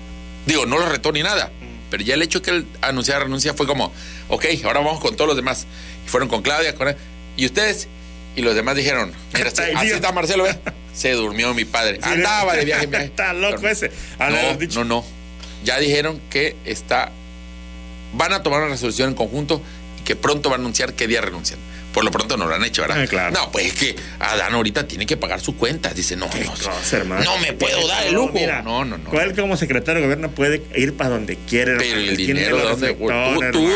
Digo, no lo retó ni nada. Pero ya el hecho que él anunciara renuncia fue como, ok, ahora vamos con todos los demás. Y fueron con Claudia, con y ustedes, y los demás dijeron, mira,
Está
así está Marcelo, ¿ve? Se durmió mi padre. Andaba de viaje.
Está loco
Pero-
ese. Ah, no,
no,
dicho.
no, no. Ya dijeron que está. Van a tomar una resolución en conjunto y que pronto van a anunciar qué día renuncian. Por lo pronto no lo han hecho, ¿verdad?
Ah, claro.
No, pues es que Adán ahorita tiene que pagar su cuenta. Dice, no, no,
cosa,
no me puedo dar el lujo.
Mira,
no, no, no.
¿Cuál como secretario de gobierno puede ir para donde quiere?
Pero el dinero,
reflectores,
Tú,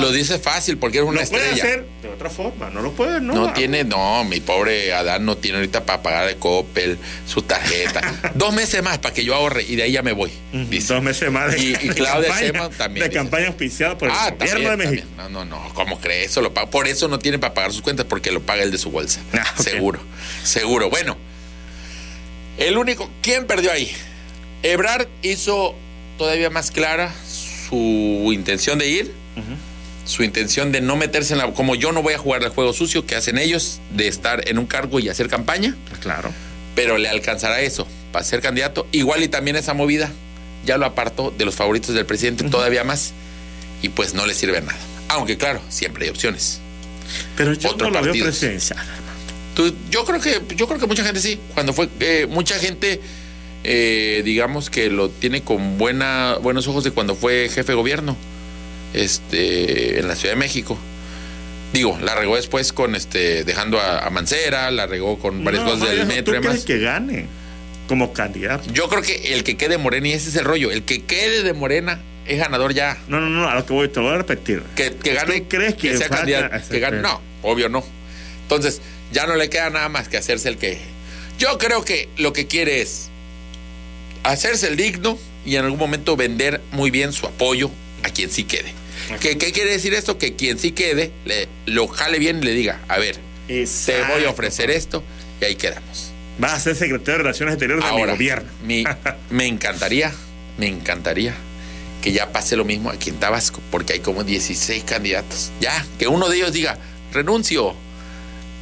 lo dices fácil porque eres una
Lo puede
estrella.
hacer de otra forma, no lo puede, no.
No tiene, no, mi pobre Adán no tiene ahorita para pagar el Coppel, su tarjeta. Dos meses más para que yo ahorre y de ahí ya me voy.
Ujú,
dice.
Dos meses más de,
Y- Claudia
campaña,
también
De
dice.
campaña auspiciada por el
Ah,
gobierno
también,
de México.
también. No, no, no. ¿Cómo crees? Eso lo paga. Por eso no tiene para pagar sus cuentas, porque lo paga el de su bolsa.
Ah, ok.
Seguro. Seguro. Bueno, el único. ¿Quién perdió ahí? Ebrard hizo todavía más clara su intención de ir, su intención de no meterse en la. Como yo no voy a jugar al juego sucio que hacen ellos, de estar en un cargo y hacer campaña,
Claro.
pero le alcanzará eso para ser candidato. Igual y también esa movida ya lo apartó de los favoritos del presidente todavía más y pues no le sirve a nada. Aunque claro, siempre hay opciones.
Pero yo
Otro
no lo veo presidencial.
Tú- yo creo que yo creo que mucha gente sí. Cuando fue eh, mucha gente eh, digamos que lo tiene con buena buenos ojos de cuando fue jefe de gobierno este en la Ciudad de México. Digo, la regó después con este dejando a, a Mancera, la regó con varias
No,
cosas del metro y
¿Tú
demás.
crees que gane como candidato?
Yo creo que el que quede Morena, y ese es el rollo, el que quede de Morena es ganador ya.
No, no, no, a lo que voy, te lo voy a repetir.
Que, que gane.
¿Tú crees que
sea candidato. Que gane. No, obvio no. Entonces, ya no le queda nada más que hacerse el que. Yo creo que lo que quiere es hacerse el digno y en algún momento vender muy bien su apoyo a quien sí quede. ¿Qué, qué quiere decir esto? Que quien sí quede le, lo jale bien y le diga, a ver, te voy a ofrecer esto y ahí quedamos.
Va a ser secretario de Relaciones Exteriores de mi
Ahora,
gobierno.
mi- me encantaría, me encantaría que ya pase lo mismo aquí en Tabasco, porque hay como 16 candidatos. Ya, que uno de ellos diga, renuncio.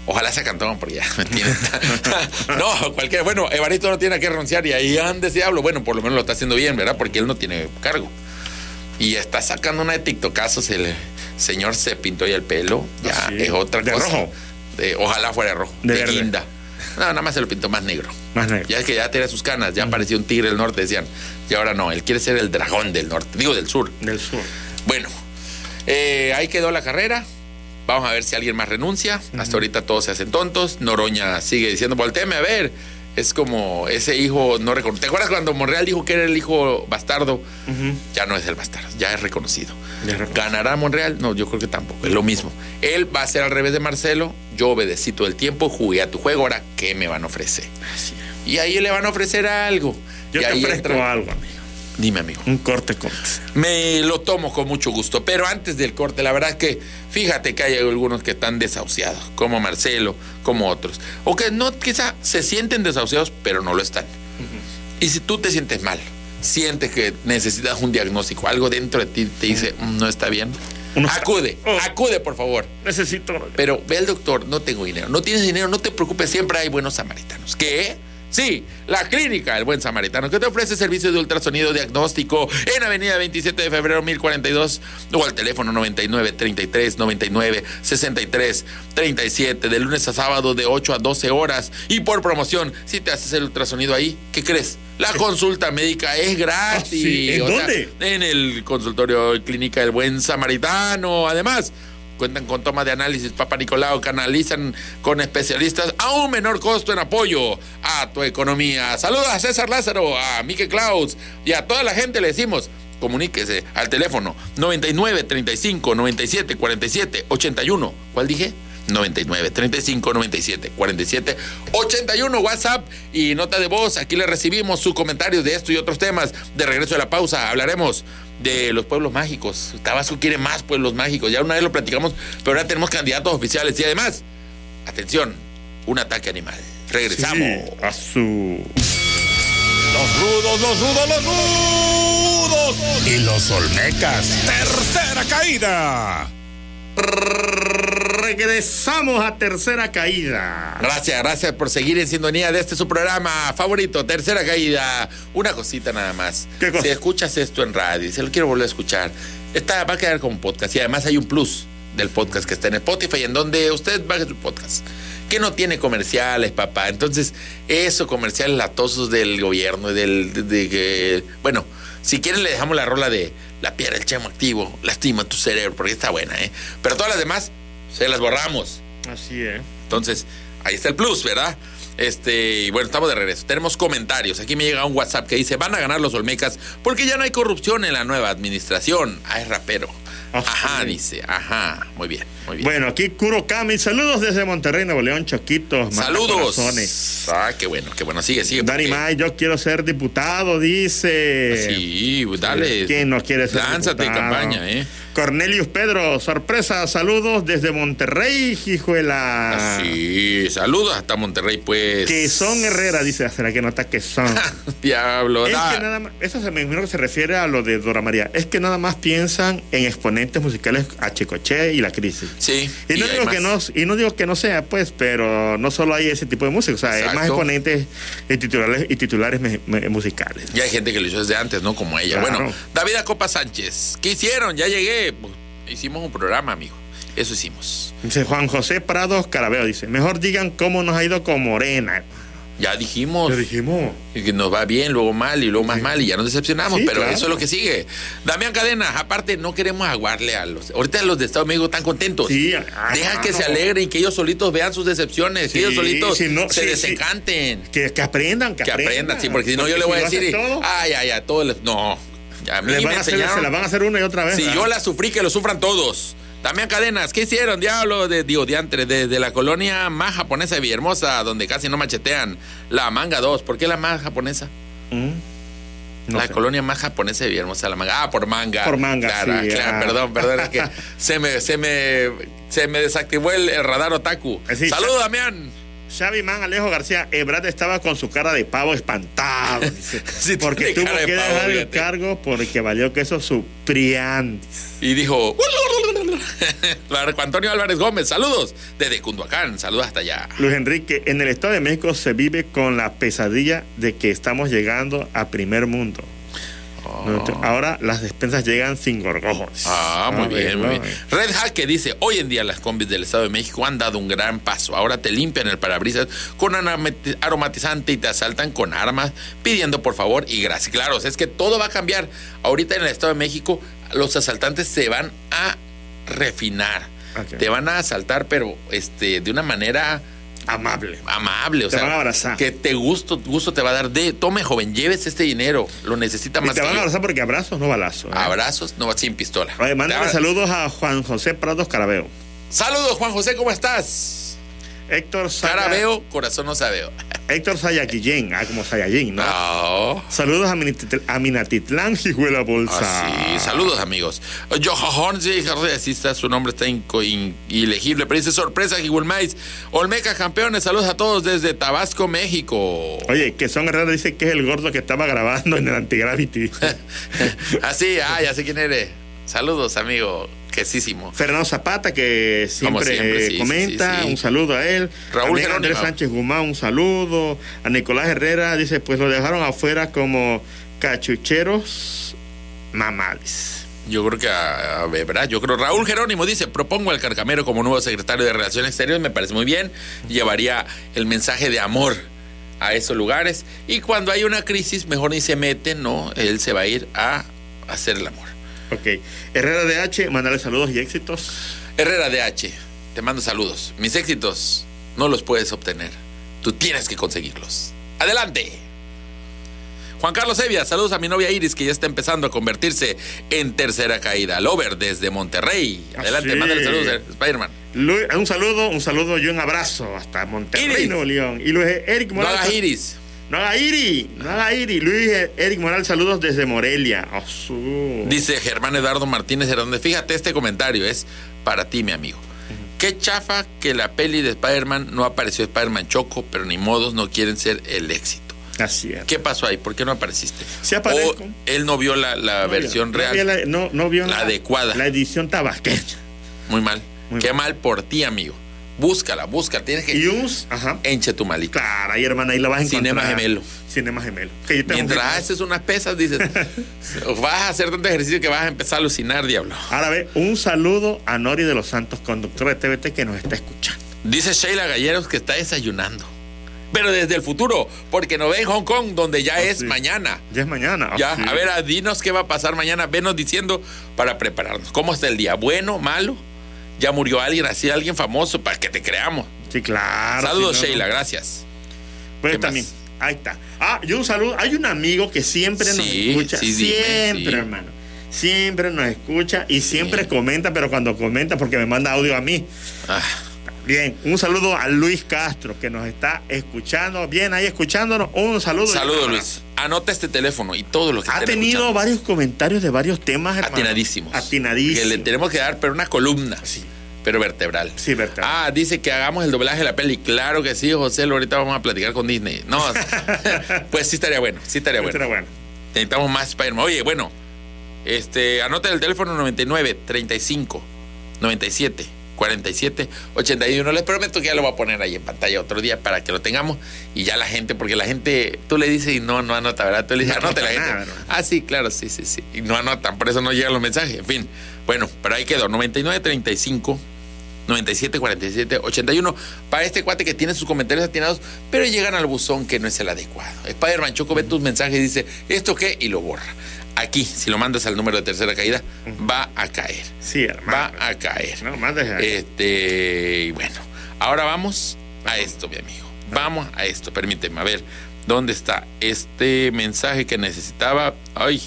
Ojalá sea Cantón, porque ya me tiene. no, cualquiera. Bueno, Evaristo no tiene que renunciar y ahí ande ese hablo. Bueno, por lo menos lo está haciendo bien, ¿verdad? Porque él no tiene cargo. Y está sacando una de TikTokazos. El señor se pintó ya el pelo. Ya
Ah, sí.
es otra
De
cosa.
rojo.
De- ojalá fuera rojo.
De
De, guinda. No, nada más se lo pintó más negro.
Más negro.
Ya es que ya tenía sus canas, ya parecía un tigre del norte, decían. Y ahora no, él quiere ser el dragón del norte, digo del sur.
Del sur.
Bueno, eh, ahí quedó la carrera. Vamos a ver si alguien más renuncia. Hasta ahorita todos se hacen tontos. Noroña sigue diciendo, volteeme a ver. Es como ese hijo no reconocido. ¿Te acuerdas cuando Monreal dijo que era el hijo bastardo? Ya no es el bastardo, ya es reconocido.
Ya.
¿Ganará Monreal? No, yo creo que tampoco. Es lo mismo. Él va a ser al revés de Marcelo. Yo obedecí todo el tiempo, jugué a tu juego. Ahora, ¿qué me van a ofrecer? Y ahí le van a ofrecer algo.
Yo
y
te
ahí
ofrezco
entra-
algo, amigo.
Dime, amigo.
Un corte corte.
Me lo tomo con mucho gusto. Pero antes del corte, la verdad es que fíjate que hay algunos que están desahuciados, como Marcelo, como otros. O que no, quizá se sienten desahuciados, pero no lo están. Y si tú te sientes mal, sientes que necesitas un diagnóstico, algo dentro de ti te dice, "Mm, no está bien,
Uno-
acude,
Oh.
acude por favor.
Necesito.
Pero ve al doctor, no tengo dinero. No tienes dinero, no te preocupes, siempre hay buenos samaritanos. ¿Qué? Sí, la clínica El Buen Samaritano, que te ofrece servicio de ultrasonido diagnóstico en Avenida 27 de febrero 1042 o al teléfono 99 33 99 63 37 de lunes a sábado de 8 a 12 horas. Y por promoción, si te haces el ultrasonido ahí, ¿qué crees? La consulta médica es gratis.
Ah, sí. ¿En
O sea,
dónde?
en el consultorio clínica El Buen Samaritano. Además, cuentan con toma de análisis Papa Nicolau, canalizan con especialistas a un menor costo en apoyo a tu economía. Saludos a César Lázaro, a Mike Klaus y a toda la gente le decimos. Comuníquese al teléfono 99 35 97 47 81. ¿Cuál dije? 99 35 97 47 81 WhatsApp y nota de voz. Aquí le recibimos sus comentarios de esto y otros temas. De regreso de la pausa hablaremos de los pueblos mágicos. Tabasco quiere más pueblos mágicos. Ya una vez lo platicamos, pero ahora tenemos candidatos oficiales y además, atención, un ataque animal. Regresamos.
A su.
Los rudos, los rudos, los rudos. Y los olmecas. Tercera caída.
Regresamos a tercera caída.
Gracias, gracias por seguir en sintonía de este su programa favorito, Tercera Caída. Una cosita nada más.
¿Qué cosa?
Si escuchas esto en radio y se lo quiero volver a escuchar, está, va a quedar como podcast y además hay un plus del podcast que está en Spotify en donde usted baje su podcast. Que no tiene comerciales, papá. Entonces, eso, comerciales latosos del gobierno y del. de- de que- bueno, si quieren, le dejamos la rola de La piedra del chemo activo, lastima tu cerebro, porque está buena, ¿eh? Pero todas las demás, se las borramos.
Así es.
Entonces, ahí está el plus, ¿verdad? Este, y bueno, estamos de regreso. Tenemos comentarios. Aquí me llega un WhatsApp que dice: Van a ganar los Olmecas porque ya no hay corrupción en la nueva administración. Ah, es rapero.
Ah,
Ajá, dice. Ajá. Muy bien, muy bien.
Bueno, aquí Kuro Kami, saludos desde Monterrey, Nuevo León, Choquitos.
Saludos. Ah, qué bueno, qué bueno. Sigue, sigue.
Dani May, yo quiero ser diputado, dice.
Sí, dale.
¿Quién no quiere ser
Lánzate
diputado?
campaña, ¿eh?
Cornelius Pedro, sorpresa, saludos desde Monterrey, hijuela.
Sí, saludos hasta Monterrey, pues.
Que son Herrera, dice, será que nota que son.
Diablo,
es que nada más, eso se me imagino que se refiere a lo de Dora María. Es que nada más piensan en exponentes musicales a Chicoche y la crisis.
Sí.
Y no, digo que no, y no digo que no sea, pues, pero no solo hay ese tipo de música, o sea, hay más exponentes y titulares, y titulares me- me- musicales.
Ya hay gente que lo hizo desde antes, ¿no? Como ella.
Claro.
Bueno, David Acopa Sánchez. ¿Qué hicieron? Ya llegué. Pues, hicimos un programa, amigo. Eso hicimos.
Dice Juan José Prados Carabeo, dice, mejor digan cómo nos ha ido con Morena.
Ya dijimos
dijimos.
que nos va bien, luego mal y luego más mal y ya nos decepcionamos,
Sí,
pero
claro.
eso es lo que sigue. Damián Cadena, aparte no queremos aguarle a los... Ahorita los de Estado de México están contentos.
Sí, ah,
Deja que
no.
se alegren y que ellos solitos vean sus decepciones, que ellos solitos
si no-
se desencanten.
Que, que aprendan, que,
Que aprendan, sí, porque si no yo le voy a decir,
todo,
ay, ay, ay, todo les... No, a mí
les
me
van a hacer,
enseñaron...
se la van a hacer una y otra vez.
Si
¿verdad?
yo la sufrí, que lo sufran todos. Damián Cadenas, ¿qué hicieron, diablo? De, digo, diantre, de, de la colonia más japonesa de Villahermosa, donde casi no machetean. La manga 2. ¿Por qué la más japonesa?
Mm. No
la
sé.
colonia más japonesa de Villahermosa, la manga. Ah, por manga.
Por manga,
Claro,
sí,
claro,
ah.
perdón, perdón. Es que se me, se me, se me desactivó el, el radar otaku.
Sí,
Saludos, Damián.
Xavi Man Alejo García, Ebrard estaba con su cara de pavo espantado. dice.
Sí,
porque tuvo
de
que
pavo,
dejar el cargo porque valió queso su priandis.
Y dijo. Marco Antonio Álvarez Gómez, saludos. Desde Cunduacán, saludos hasta allá.
Luis Enrique, en el Estado de México se vive con la pesadilla de que estamos llegando a primer mundo. Ahora las despensas llegan sin gorgojos.
Ah, muy
A
bien, muy bien. Red Hack que dice, hoy en día las combis del Estado de México han dado un gran paso. Ahora te limpian el parabrisas con aromatizante y te asaltan con armas pidiendo por favor y gracias. Claro, o sea, es que todo va a cambiar. Ahorita en el Estado de México los asaltantes se van a refinar. Te van a asaltar, pero este de una manera
Amable.
amable, o
Te
sea,
van a abrazar.
que te gusto, gusto te va a dar de, tome joven, lleves este dinero, lo necesita
Y
más
te
que
van a
yo".
abrazar porque abrazos, no balazos. ¿eh?
Abrazos, no sin pistola.
Oye, mándale
Te-
saludos a Juan José Prados Carabeo.
Saludos, Juan José, ¿cómo estás?
Héctor Saya-
Cara veo, corazón no sabeo.
Héctor Sayaquillén, ah, como Sayallín, ¿no?
No.
Saludos a, Minatitl- a Minatitlán, Jijuela Bolsa.
Así, saludos amigos. Johan, sí, así está, su nombre está ilegible, pero dice sorpresa, Jigulmais. Olmeca campeones, saludos a todos desde Tabasco, México.
Oye, que Son Herrera dice que es el gordo que estaba grabando en el Antigravity.
Así, ah, ya sé quién eres. Saludos, amigo.
Fernando Zapata, que siempre,
siempre,
eh,
sí, sí,
comenta,
sí, sí.
un saludo a él.
Raúl
Andrés. Sánchez Guzmán, un saludo. A Nicolás Herrera dice, pues lo dejaron afuera como cachucheros mamales.
Yo creo que a, a ver, ¿verdad? Yo creo Raúl Jerónimo dice, propongo al Carcamero como nuevo secretario de Relaciones Exteriores, me parece muy bien, llevaría el mensaje de amor a esos lugares y cuando hay una crisis mejor ni se mete, no, él se va a ir a hacer el amor.
Ok. Herrera de H, mandarle saludos y éxitos.
Herrera DH, te mando saludos. Mis éxitos no los puedes obtener, tú tienes que conseguirlos. Adelante. Juan Carlos Evia, saludos a mi novia Iris que ya está empezando a convertirse en tercera caída. Lover desde Monterrey. Adelante, mándale saludos Spider-Man.
Un saludo, un saludo y un abrazo hasta Monterrey. Nuevo León. Y Luis Eric
No
Morales.
hagas Iris.
No haga Iri, no haga Iri. Luis Eric Morales, saludos desde Morelia. Oh,
Dice Germán Eduardo Martínez Hernández. Fíjate, este comentario es para ti, mi amigo. Qué chafa que la peli de Spider-Man no apareció Spider-Man Choco, pero ni modos no quieren ser el éxito.
Así es.
¿Qué pasó ahí? ¿Por qué no apareciste?
Sí aparezco.
O él no vio la, la
No
versión
vio-
real.
No vio la, no, no vio
La adecuada.
La edición tabasqueña.
Muy mal.
Muy
Qué mal por ti, amigo. Búscala, búscala. Tienes que
Y un. Ajá.
en Chetumalí.
Claro, ahí hermana, ahí la vas a encontrar.
Cinema Gemelo.
Cinema gemelo. Que yo
Mientras
que-
haces unas pesas, dices, vas a hacer tanto ejercicio que vas a empezar a alucinar, diablo.
Ahora ve, un saludo a Nori de los Santos, conductor de TVT que nos está escuchando.
Dice Sheila Galleros que está desayunando. Pero desde el futuro, porque no ve en Hong Kong, donde ya
Ah,
es
sí.
mañana.
Ya es mañana.
Ya,
Ah, sí.
a ver, a- dinos qué va a pasar mañana. Venos diciendo para prepararnos. ¿Cómo está el día? ¿Bueno? ¿Malo? ¿Ya murió alguien así, alguien famoso para que te creamos?
Sí, claro.
Saludos,
sí, no, no.
Sheila, gracias.
Pues
¿Qué
también.
más?
Ahí está. Ah, y un saludo. Hay un amigo que siempre nos escucha.
sí, dime,
siempre,
sí.
hermano. Siempre nos escucha y siempre comenta, pero cuando comenta, porque me manda audio a mí.
Ah,
Bien, un saludo a Luis Castro que nos está escuchando. Bien, ahí escuchándonos. Un saludo. abrazo.
Luis. Anota este teléfono y todo lo que
Ha tenido
escuchando.
varios comentarios de varios temas, hermano.
Atinadísimos.
Atinadísimos.
Que le tenemos que dar, pero una columna.
Sí.
Pero vertebral.
Sí, vertebral.
Ah, dice que hagamos el doblaje de la peli. Claro que sí, José. Ahorita vamos a platicar con Disney. No, pues sí estaría bueno. Sí estaría bueno.
Pero bueno.
Necesitamos más Spider-Man. Oye, bueno, este, anota el teléfono 99 35 97 47 81. Les prometo que ya lo voy a poner ahí en pantalla otro día para que lo tengamos y ya la gente, porque la gente, tú le dices y no, no anota, ¿verdad? Tú le dices,
No
anota la gente. Ah, sí, claro, sí, sí, sí. Y no anotan, por eso no llegan los mensajes. En fin, bueno, pero ahí quedó 99 35 97 47 81 para este cuate que tiene sus comentarios atinados, pero llegan al buzón que no es el adecuado. Spider-Man Choco ve tus mensajes y dice, ¿esto qué? Y lo borra. Aquí, si lo mandas al número de tercera caída, va a caer.
Sí, hermano.
Va a caer.
No, mandes a-
Este, y bueno, ahora vamos a esto, mi amigo. Vamos a esto, permíteme, a ver, ¿dónde está este mensaje que necesitaba? Ay,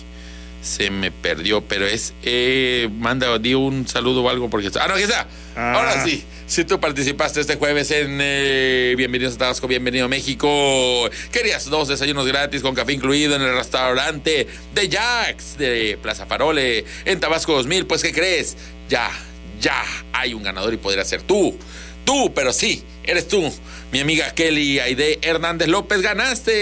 se me perdió, pero es, eh, manda, di un saludo o algo porque... Ah, no, aquí está.
Ah.
Ahora sí, si tú participaste este jueves en eh, Bienvenidos a Tabasco, Bienvenido a México, querías dos desayunos gratis con café incluido en el restaurante de Jax de Plaza Farole en Tabasco 2000, pues ¿qué crees? Ya, ya hay un ganador y podría ser tú. Tú, pero sí, eres tú. Mi amiga Kelly Aide Hernández López ganaste.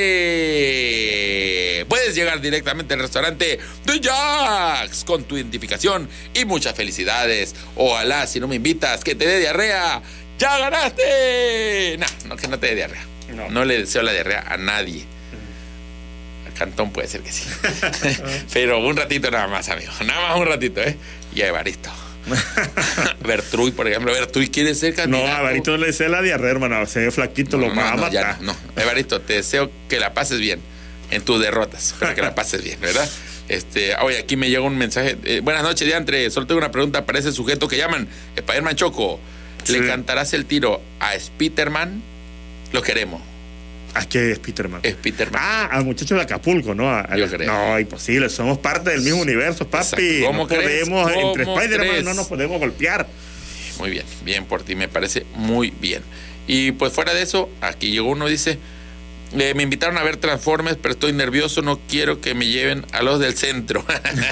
Puedes llegar directamente al restaurante de Jax con tu identificación y muchas felicidades. Ojalá, si no me invitas, que te dé diarrea. ¡Ya ganaste! No, no que no te dé diarrea.
No.
No, le deseo la diarrea a nadie. A Cantón puede ser que sí. Pero un ratito nada más, amigo. Nada más un ratito, ¿eh? Y a Evaristo. Bertruy, por ejemplo. Bertruy quiere ser
No,
candidato.
a Barito no le desea la diarrea, hermano. Se ve flaquito, lo
No,
va a
no,
matar.
no, no. Evaristo, te deseo que la pases bien en tus derrotas, pero que la pases bien, ¿verdad? Este, oye, aquí me llega un mensaje. eh, buenas noches, Diantre. Solo tengo una pregunta para ese sujeto que llaman Spiderman Choco. ¿Le cantarás el tiro a Spiderman? Lo queremos.
¿A qué es Peterman?
Spiderman.
Ah, al muchacho de Acapulco, ¿no? A-
Yo creo.
No, imposible. Somos parte del mismo universo, papi.
¿Cómo
no
crees?
podemos, entre
¿Cómo
Spider-Man no nos podemos golpear.
Muy bien, bien por ti, me parece muy bien. Y pues fuera de eso, aquí llegó uno, dice, eh, me invitaron a ver Transformers, pero estoy nervioso, no quiero que me lleven a los del centro.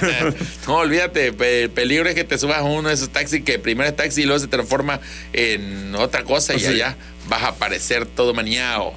no, olvídate, el peligro es que te subas a uno de esos taxis que primero es taxi y luego se transforma en otra cosa y
Sí.
allá vas a aparecer todo maniado.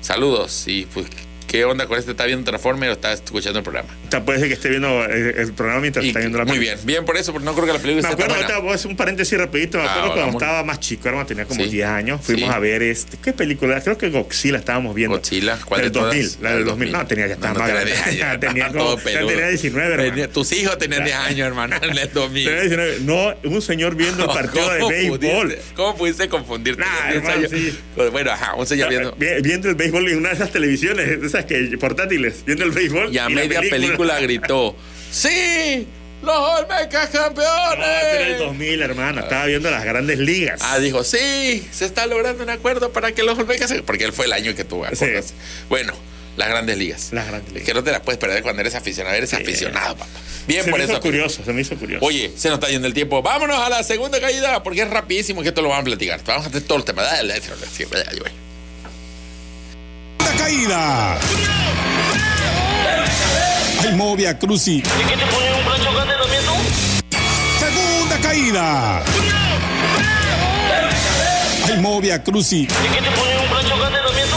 Saludos y pues, ¿qué onda con este? ¿Está viendo Transformers o está escuchando el programa?
O sea, puede ser que esté viendo eh, el programa mientras
Y-
está viendo la
muy
película.
bien, bien por eso, porque no creo que la película
Me acuerdo, ahorita voy a hacer un paréntesis rapidito. Me
Ah,
acuerdo cuando
vamos.
estaba más chico, hermano, tenía como
Sí.
10 años. Fuimos
Sí.
a ver este. ¿Qué película? Creo que Godzilla estábamos viendo.
Godzilla, ¿cuál
del
de todas?
2000, la del 2000. No, tenía ya estaba
No, no
más
tenía
grande.
10 años,
tenía,
estaba
como, ya tenía 19, hermano.
Tenía- tus hijos tenían 10 años, hermano, en el 2000.
Tenía 19. No, un señor viendo el partido de
¿Cómo
béisbol.
¿Cómo pudiste confundirte?
Nah,
Tenía 10
hermano, sí.
Pues bueno, ajá, un señor viendo.
Vi- Viendo el béisbol en una de esas televisiones, esas que portátiles, viendo el béisbol.
Y a media película. gritó: ¡Sí! ¡Los Olmecas campeones!
No, este era el 2000, hermano. Estaba viendo las grandes ligas.
Ah, dijo, sí, se está logrando un acuerdo para que los Olmecas... se-". Porque él fue el año que tuvo,
Sí.
Bueno, las grandes ligas.
Las grandes
Es
ligas.
que no te las puedes perder cuando eres aficionado. Eres aficionado, papá. Bien
se
por
me
eso.
hizo curioso, se me hizo curioso.
Oye, se nos está yendo el tiempo. Vámonos a la segunda caída, porque es rapidísimo que esto lo vamos a platicar. Vamos a hacer todo el tema. Dale, dale, dale, dale,
Segunda caída. Ay, Movia Cruci.
¿Y qué te ponen un plancho grande también tú?
Segunda caída. Ay, Movia Cruci.
¿Y qué te ponen un plancho grande también tú?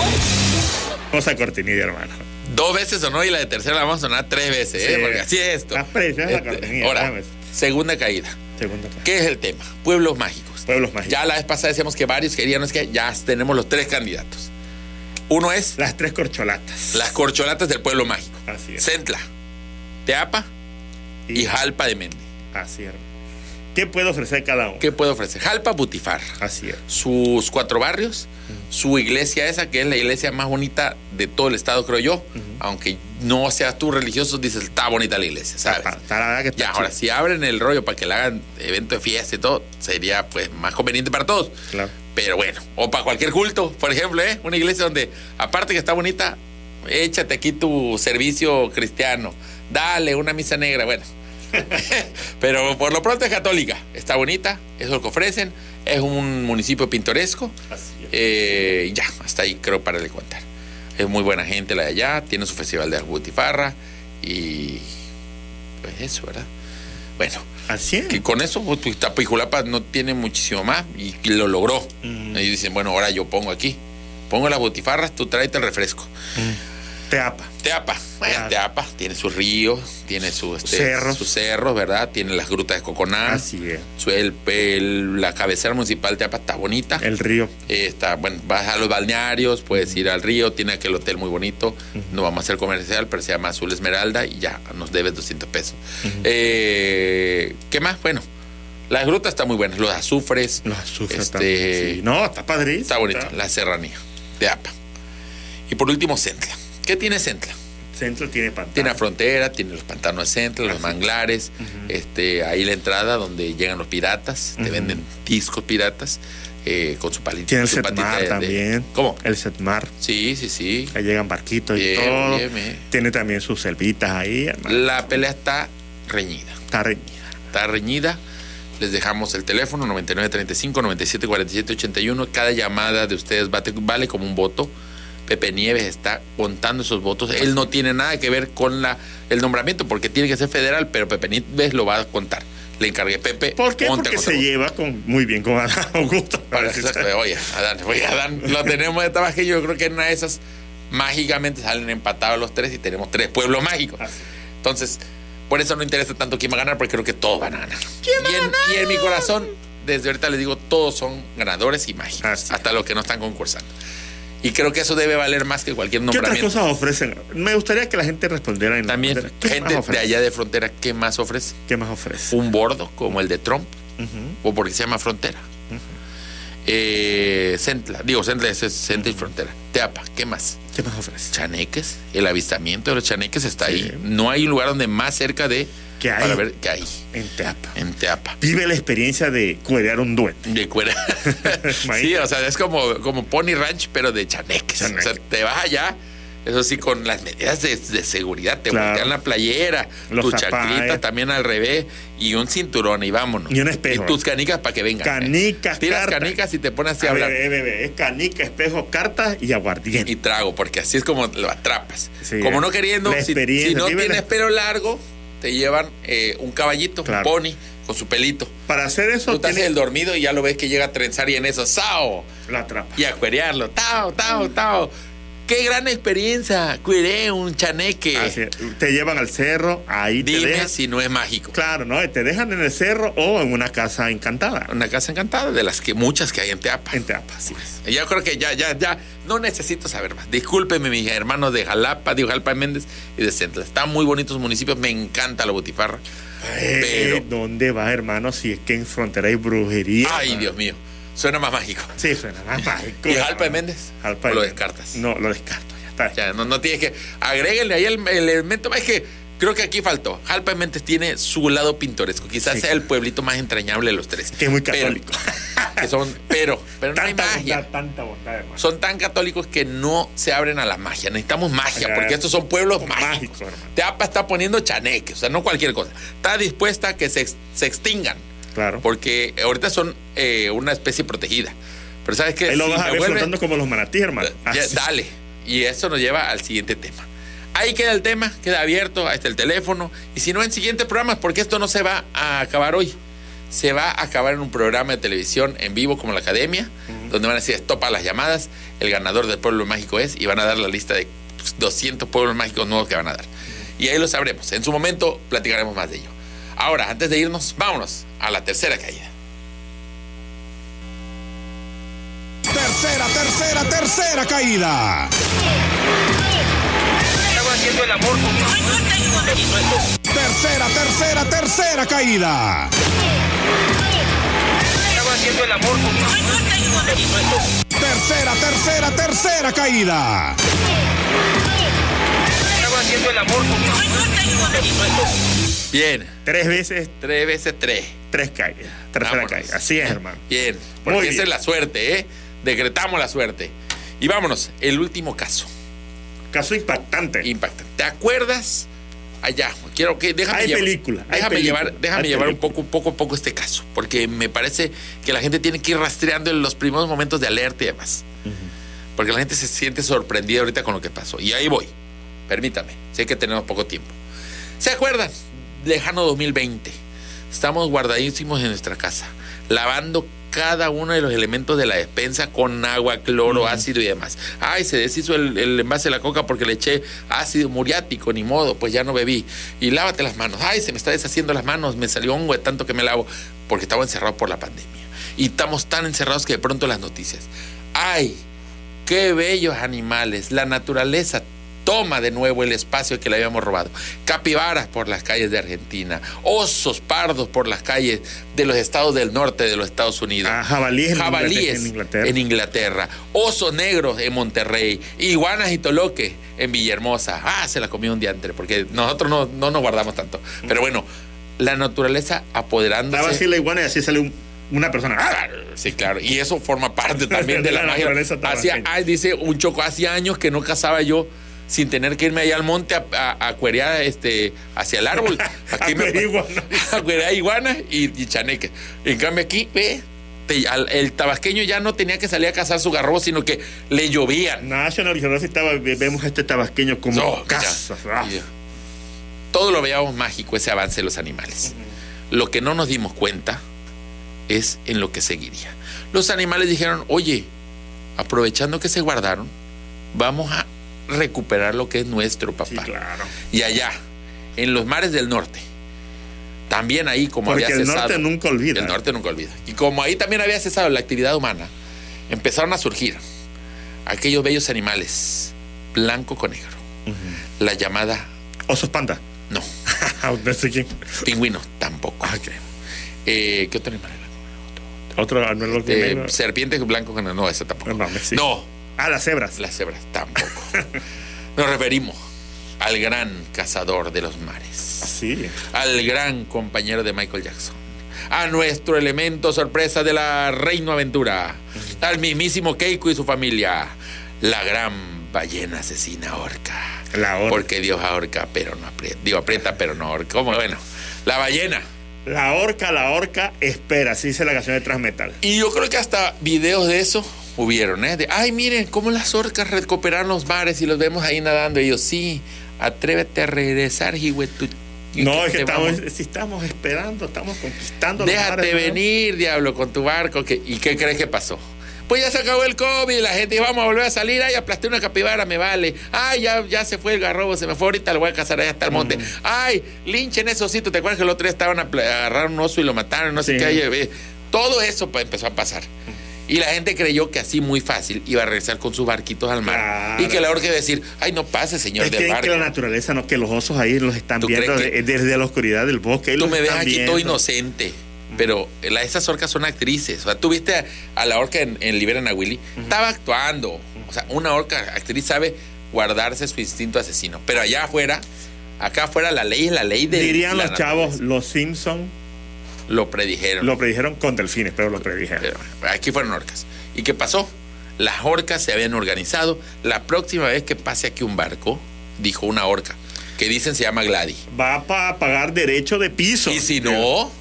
Cosa cortinilla, hermano.
Dos veces sonó y la de tercera la vamos a sonar tres veces, ¿eh? Porque así es esto.
Está preciosa la
Este,
cortinilla,
Ahora,
déjame.
segunda caída.
Segunda caída.
¿Qué es el tema? Pueblos mágicos. mágicos.
Pueblos mágicos.
Ya la vez pasada decíamos que varios querían, no es que ya tenemos los tres candidatos. Uno es
Las tres corcholatas.
las corcholatas del pueblo mágico.
Así es.
Centla, Teapa y Jalpa de Méndez.
Así es. ¿Qué puede ofrecer cada uno?
¿Qué puede ofrecer? Jalpa Butifarra.
Así es.
sus cuatro barrios, su iglesia esa, que es la iglesia más bonita de todo el estado, creo yo. Aunque no seas tú religioso, dices, está bonita la iglesia, ¿sabes?
Está- está la verdad que está
ya, ahora, si abren el rollo para que le hagan evento de fiesta y todo, sería pues más conveniente para todos.
Claro.
Pero bueno, o para cualquier culto, por ejemplo, ¿eh? Una iglesia donde, aparte que está bonita, échate aquí tu servicio cristiano, dale una misa negra, bueno. Pero por lo pronto es católica, está bonita, eso es lo que ofrecen, es un municipio pintoresco.
Así es.
Eh, ya, hasta ahí creo para de contar. Es muy buena gente la de allá, tiene su festival de Butifarra y pues eso, ¿verdad? Bueno,
Así es.
que con eso pues, pues, Tapijulapa no tiene muchísimo más y lo logró.
Mm.
Y dicen, bueno, ahora yo pongo aquí. Pongo las botifarras, tú tráete el refresco.
Teapa.
Teapa, bueno,
Claro.
Teapa tiene sus ríos, tiene sus, este,
Cerros.
sus cerros, ¿verdad? Tiene las grutas de Coconá.
Así es.
Su- el- el- la cabecera municipal de Teapa está bonita.
El río.
Eh, está, bueno, vas a los balnearios, puedes ir al río, tiene aquel hotel muy bonito. No vamos a hacer comercial, pero se llama Azul Esmeralda y ya nos debes 200 pesos. Eh, ¿Qué más? Bueno, las grutas están muy buenas, los azufres.
Los azúcares
este,
también. Sí. No, está padrísimo.
Está bonito, la serranía de APA. Y por último, Centla. ¿Qué tiene Centla?
Centro tiene pantalla.
Tiene la frontera, tiene los pantanos de Centla, los manglares, este, ahí la entrada donde llegan los piratas, te venden discos piratas eh, con su palito.
Tiene el Setmar
de- de-
también.
¿Cómo?
El Setmar.
Sí, sí, sí.
Ahí llegan barquitos y todo.
bien, bien.
Tiene también sus selvitas ahí, hermano.
La pelea está reñida.
Está reñida.
Está reñida. Les dejamos el teléfono 9935 97 47 81. Cada llamada de ustedes vale como un voto. Pepe Nieves está contando esos votos. Él no tiene nada que ver con la, el nombramiento porque tiene que ser federal, pero Pepe Nieves lo va a contar. Le encargué, Pepe.
¿Por qué?
a
Porque se lleva con, muy bien con Adán Augusto.
Oye, Adán, oye, Adán, lo tenemos de tabaje. Yo creo que en una de esas mágicamente salen empatados los tres y tenemos tres pueblos mágicos. Entonces, por eso no interesa tanto quién va a ganar, porque creo que todos van a ganar. y, en, y en mi corazón, desde ahorita les digo, todos son ganadores y mágicos,
Así.
hasta los que no están concursando. Y creo que eso debe valer más que cualquier
¿Qué otras
nombramiento.
cosas ofrecen? Me gustaría que la gente respondiera en
También,
¿Qué
gente de allá de frontera, ¿qué más ofrece?
¿Qué más ofrece?
Un bordo como el de Trump, o porque se llama frontera. Eh, Centla, digo, Centla es es Centla y frontera. Teapa, ¿qué más?
¿Qué más ofrece?
Chaneques, el avistamiento de los chaneques está
Sí.
ahí. No hay un lugar donde más cerca de
¿Qué hay?
para ver qué hay
En Teapa.
en Teapa.
Vive la experiencia de cuerear un duende.
De cuera. sí, o sea, es como, como Pony Ranch, pero de chaneques.
Chaneque.
O sea, te vas allá, eso sí, con las medidas de, de seguridad. Te
Claro.
voltean la playera,
Los
tu chanclita también al revés, y un cinturón, y vámonos.
Y un espejo.
Y tus canicas para que vengan.
Canicas,
Tiras
cartas.
canicas y te pones así a
A
hablar.
eh, bebé, es canica, espejo, cartas y aguardiente.
y trago, porque así es como lo atrapas.
Sí,
como
eh.
no queriendo, si, si no tienes pelo largo, te llevan eh, un caballito,
Claro.
un pony, con su pelito.
Para hacer eso,
Tú te haces
tiene
el dormido y ya lo ves que llega a trenzar y en eso, ¡sao!
la atrapa.
Y a cuerearlo, ¡tao, tao, tao! ¡Qué gran experiencia! Cueré un chaneque.
Así es. Te llevan al cerro, ahí te
Dime
dejan.
si no es mágico.
Claro, ¿no? Te dejan en el cerro o en una casa encantada.
Una casa encantada, de las que muchas que hay en Teapa.
En Teapa, es.
Yo creo que ya, ya, ya, no necesito saber más. Discúlpeme, mis hermanos de Jalapa, de Jalpa de Méndez y de Centla. Están muy bonitos municipios, me encanta la butifarra.
Eh,
Pero-
¿Dónde vas, hermano? Si es que en frontera hay brujería.
Ay. Dios mío, suena más mágico.
Sí, suena más mágico.
¿Y Jalpa de. Méndez?
Jalpa
¿O lo descartas?
No, lo descarto, ya está.
Ya, no, no tienes que. Agréguenle ahí el, el elemento más. Que creo que aquí faltó. Jalpa de Méndez tiene su lado pintoresco. Quizás
Sí,
sea el pueblito más entrañable de los tres.
Que es muy
Pero-
católico.
que son, pero, pero no hay magia.
bondad, tanta bondad, hermano.
Son tan católicos que no se abren a la magia. Necesitamos magia, porque estos son pueblos
Son
mágicos.
mágicos.
Teapa está poniendo chaneques, o sea, no cualquier cosa. Está dispuesta a que se, se extingan,
Claro.
porque ahorita son eh, una especie protegida. Pero ¿sabes qué?
Ahí lo
Si
vas a ver
vuelve-
flotando como los manatíes, hermano.
ya, dale. Y eso nos lleva al siguiente tema. Ahí queda el tema, queda abierto, ahí está el teléfono. Y si no, en siguientes programas, porque esto no se va a acabar hoy. Se va a acabar en un programa de televisión en vivo como la Academia, donde van a decir stop a las llamadas, el ganador del pueblo mágico es, y van a dar la lista de pues, 200 pueblos mágicos nuevos que van a dar. Y ahí lo sabremos. En su momento platicaremos más de ello. Ahora, antes de irnos, vámonos a la tercera caída.
Tercera, tercera, tercera caída.
Estaba haciendo el amor con.
Tercera, tercera, tercera caída.
Estaba haciendo el amor con.
Tercera, tercera, tercera caída.
Estaba haciendo el amor con.
Bien.
Tres veces,
Tres veces tres.
tres caídas. Tercera caída. Así es, hermano.
Bien. Porque
Muy
esa
bien.
es la suerte, ¿eh? Decretamos la suerte. Y vámonos, el último caso.
Caso impactante.
Impacta. ¿Te acuerdas? Allá, quiero que déjame
Hay
llevar,
película, hay
déjame
película,
llevar, déjame llevar un poco, poco a poco este caso, porque me parece que la gente tiene que ir rastreando en los primeros momentos de alerta y demás. Porque la gente se siente sorprendida ahorita con lo que pasó. Y ahí voy. Permítame. Sé que tenemos poco tiempo. ¿Se acuerdan? Lejano 2020. Estamos guardadísimos en nuestra casa, lavando cada uno de los elementos de la despensa con agua, cloro, ácido y demás. Ay, se deshizo el, el envase de la coca porque le eché ácido muriático, ni modo, pues ya no bebí. Y lávate las manos. Ay, se me está deshaciendo las manos, me salió hongo de tanto que me lavo, porque estaba encerrado por la pandemia. Y estamos tan encerrados que de pronto las noticias. Ay, qué bellos animales. La naturaleza toma de nuevo el espacio que le habíamos robado. Capibaras por las calles de Argentina, osos pardos por las calles de los estados del norte de los Estados Unidos.
Ah, jabalíes en
Jabalíes
Inglaterra- en Inglaterra.
en Inglaterra. Osos negros en Monterrey. Iguanas y toloques en Villahermosa. Ah, se la comió un diantre, porque nosotros no, no nos guardamos tanto. Pero bueno, la naturaleza apoderándose.
Estaba así la iguana y así sale un- una persona. ¡Ah!
Sí, claro. Y eso forma parte también de,
De
la,
la
magia. ay, dice un choco, hacía años que no cazaba yo sin tener que irme allá al monte a, a, a cuerear este, hacia el árbol.
A
Aquí me- a cuerear iguanas y, y chaneques. En cambio aquí, ve, te- al- el tabasqueño ya no tenía que salir a cazar su garrobo, sino que le llovían.
National Geographic estaba, vemos a este tabasqueño como
No,
caza.
ya. Y- Todo lo veíamos mágico, ese avance de los animales. Lo que no nos dimos cuenta es en lo que seguiría. Los animales dijeron, oye, aprovechando que se guardaron, vamos a recuperar lo que es nuestro, papá.
Sí, claro.
Y allá, en los mares del norte, también ahí como
Porque
había
el
cesado.
norte nunca olvida.
El norte nunca olvida. Y como ahí también había cesado la actividad humana, empezaron a surgir aquellos bellos animales, blanco con negro. La llamada,
Osos panda.
no, pingüino tampoco.
Ah.
Eh, ¿Qué otro animal era?
Otro animal
Eh,
negro.
serpientes blanco con no, esa tampoco.
No, sí.
No,
Ah, las cebras.
las cebras tampoco. Nos referimos al gran cazador de los mares.
Sí.
al gran compañero de Michael Jackson, a nuestro elemento sorpresa de la Reino Aventura, al mismísimo Keiko y su familia, la gran ballena asesina orca.
La orca.
Porque Dios ahorca, pero no aprieta. Digo, aprieta, pero no ahorca. ¿Cómo? Bueno, la ballena.
La orca, la orca espera. Así dice la canción de Transmetal.
Y yo creo que hasta videos de eso hubieron, ¿eh? De, ay, miren cómo las orcas recuperaron los mares y los vemos ahí nadando. Y yo, sí, atrévete a regresar, hijuetu.
No, es que estamos,
vamos-
si estamos esperando, estamos conquistando. los
Déjate
mares, ¿no?
venir, diablo, con tu barco. que- ¿Y qué crees que pasó? Pues ya se acabó el COVID, la gente vamos a volver a salir. Ay, aplasté una capibara, me vale. Ay, ya, ya se fue el garrobo, se me fue ahorita, lo voy a cazar allá hasta el monte. Ay, linchen esos ositos. ¿Te acuerdas que el otro día estaban a agarrar un oso y lo mataron? No sé qué. Ay, eh, Todo eso empezó a pasar. Y la gente creyó que así muy fácil iba a regresar con sus barquitos al mar.
Claro.
Y que la orca iba a decir, ay, no pase, señor
Es
del
que,
barco.
que la naturaleza, no, que los osos ahí los están
¿Tú
viendo
que-
desde la oscuridad del bosque.
Tú me ves aquí todo inocente. Pero la- esas orcas son actrices. O sea, tú viste a, a la orca en, en Liberan a Willy. Estaba actuando. O sea, una orca actriz sabe guardarse su instinto asesino. Pero allá afuera, acá afuera, la ley es la ley de.
Dirían los chavos, los Simpson
Lo predijeron.
lo predijeron con delfines, pero lo predijeron.
Pero aquí fueron orcas. ¿Y qué pasó? Las orcas se habían organizado. La próxima vez que pase aquí un barco, dijo una orca, que dicen se llama Gladys.
Va a pagar derecho de piso.
Y si no,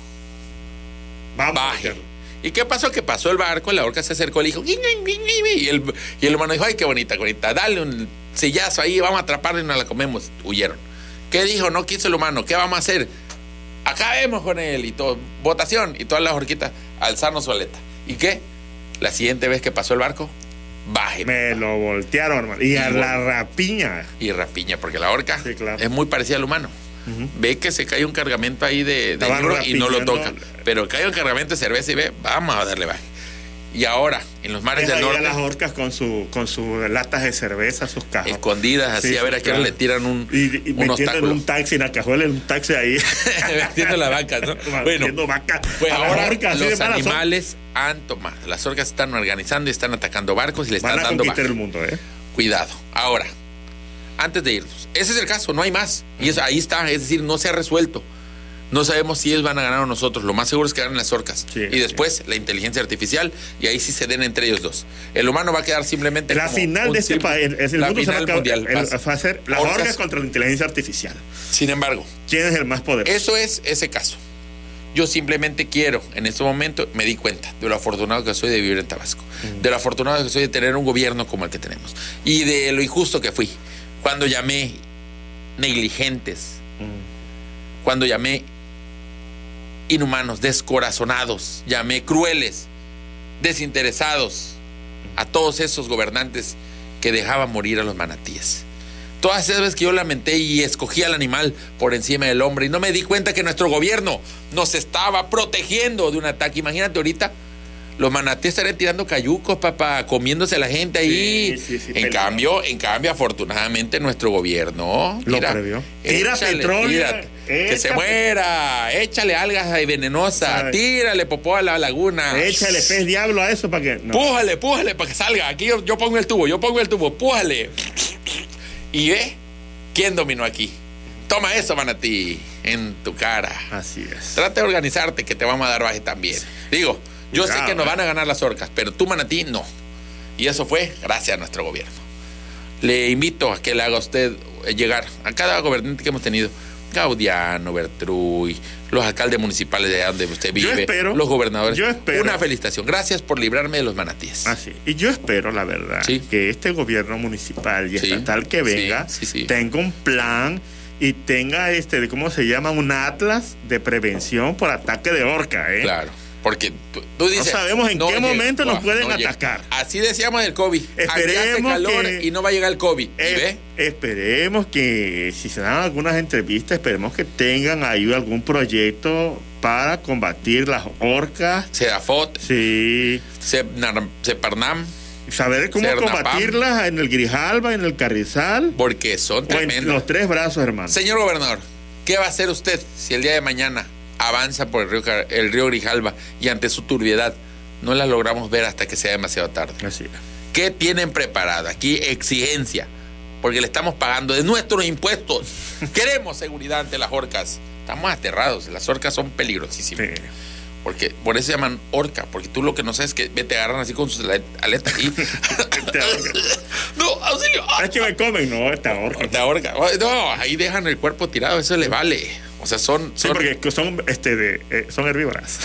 Vamos
baje. ¿Y qué pasó? Que pasó el barco, la orca se acercó, le dijo, y el, y el humano dijo, ay, qué bonita, bonita, dale un sillazo ahí, vamos a atraparla y nos la comemos. Huyeron. ¿Qué dijo? No quiso el humano, ¿qué vamos a hacer? Acabemos con él y todo, votación, y todas las orquitas alzarnos su aleta. ¿Y qué? La siguiente vez que pasó el barco, baje.
Me lo voltearon, hermano. Y a la rapiña.
Y rapiña, porque la orca
Sí, claro.
es muy parecida al humano. Ve que se cae un cargamento ahí de, de libro y no lo toca. Pero cae un cargamento de cerveza y ve, vamos a darle baje. Y ahora, en los mares del norte,
las orcas con su con sus latas de cerveza, sus cajas.
escondidas, así,
Sí,
a ver a qué
claro.
le tiran un,
y, y
un
metiendo un taxi, en la cajuela, en un taxi ahí.
Metiendo la vaca, ¿no? Bueno,
vaca
pues ahora
orcas,
los
malas son.
animales han tomado. Las orcas están organizando y están atacando barcos y le están
Van a
dando baja.
el mundo, ¿eh?
Cuidado. Ahora, antes de irnos, ese es el caso, no hay más. Y eso, ahí está, es decir, no se ha resuelto. No sabemos si ellos van a ganar o nosotros. Lo más seguro es que ganen las orcas.
Sí,
y después la inteligencia artificial. Y ahí sí se den entre ellos dos. El humano va a quedar simplemente.
La
como
final
un
de este país, es el
la
mundo se va a
final mundial.
el- va a ser las
Orcas.
orcas contra la inteligencia artificial.
Sin embargo,
¿Quién es el más poderoso?
eso es ese caso. Yo simplemente quiero, en este momento, me di cuenta de lo afortunado que soy de vivir en Tabasco, de lo afortunado que soy de tener un gobierno como el que tenemos y de lo injusto que fui cuando llamé negligentes, cuando llamé inhumanos, descorazonados, llamé crueles, desinteresados a todos esos gobernantes que dejaban morir a los manatíes. Todas esas veces que yo lamenté y escogí al animal por encima del hombre y no me di cuenta que nuestro gobierno nos estaba protegiendo de un ataque. Imagínate ahorita, los manatíes estarían tirando cayucos, papá, comiéndose a la gente ahí.
Sí, sí, sí,
en cambio, en cambio, afortunadamente nuestro gobierno
Lo previó. Tira
échale,
petróleo,
tírate, que se muera, échale algas ahí venenosas, tírale popó a la laguna.
Échale pez diablo a eso para que. No.
Pújale, pújale para que salga. Aquí yo, yo pongo el tubo, yo pongo el tubo, pújale. Y ve quién dominó aquí. Toma eso, manatí, en tu cara.
Así es.
Trata de organizarte que te vamos a dar baje también. Digo, yo sé que nos
eh.
van a ganar las orcas, pero tú, manatí, no. Y eso fue gracias a nuestro gobierno. Le invito a que le haga usted eh, llegar a cada gobernante que hemos tenido. Gaudiano, Bertruy, los alcaldes municipales de donde usted
Yo
vive,
espero-
los gobernadores.
yo espero-
Una felicitación. Gracias por librarme de los manatíes.
Así. Y yo espero, la verdad,
Sí.
que este gobierno municipal y
Sí,
estatal que venga
sí.
tenga un plan y tenga este, ¿cómo se llama? Un atlas de prevención por ataque de orca, ¿eh?
Claro. Porque tú, tú dices.
sabemos en qué momento nos pueden atacar.
Así decíamos del COVID. Aquí hace
Esperemos
calor
que-
y no va a llegar el COVID.
Esperemos que si se dan algunas entrevistas, esperemos que tengan ahí algún proyecto para combatir las orcas.
Sedafot,
Sí,
Separnam,
saber cómo
Cernapam.
combatirlas en el Grijalba, en el Carrizal
porque son tremendos.
los tres brazos, hermano.
Señor gobernador, ¿qué va a hacer usted si el día de mañana avanza por el río, el río Grijalba y ante su turbiedad no la logramos ver hasta que sea demasiado tarde?
Así es.
¿Qué tienen preparado? Aquí exigencia, porque le estamos pagando de nuestros impuestos. Queremos seguridad ante las orcas. Estamos aterrados, las orcas son peligrosísimas.
Sí.
Porque por eso se llaman orca, porque tú lo que no sabes es que te agarran así con sus ale- aletas y no, auxilio.
Es que me comen, no, esta orca.
Te ahorca. No, ahí dejan el cuerpo tirado, eso le vale. O sea, son,
Sí, porque son, este, de, eh, son herbívoras.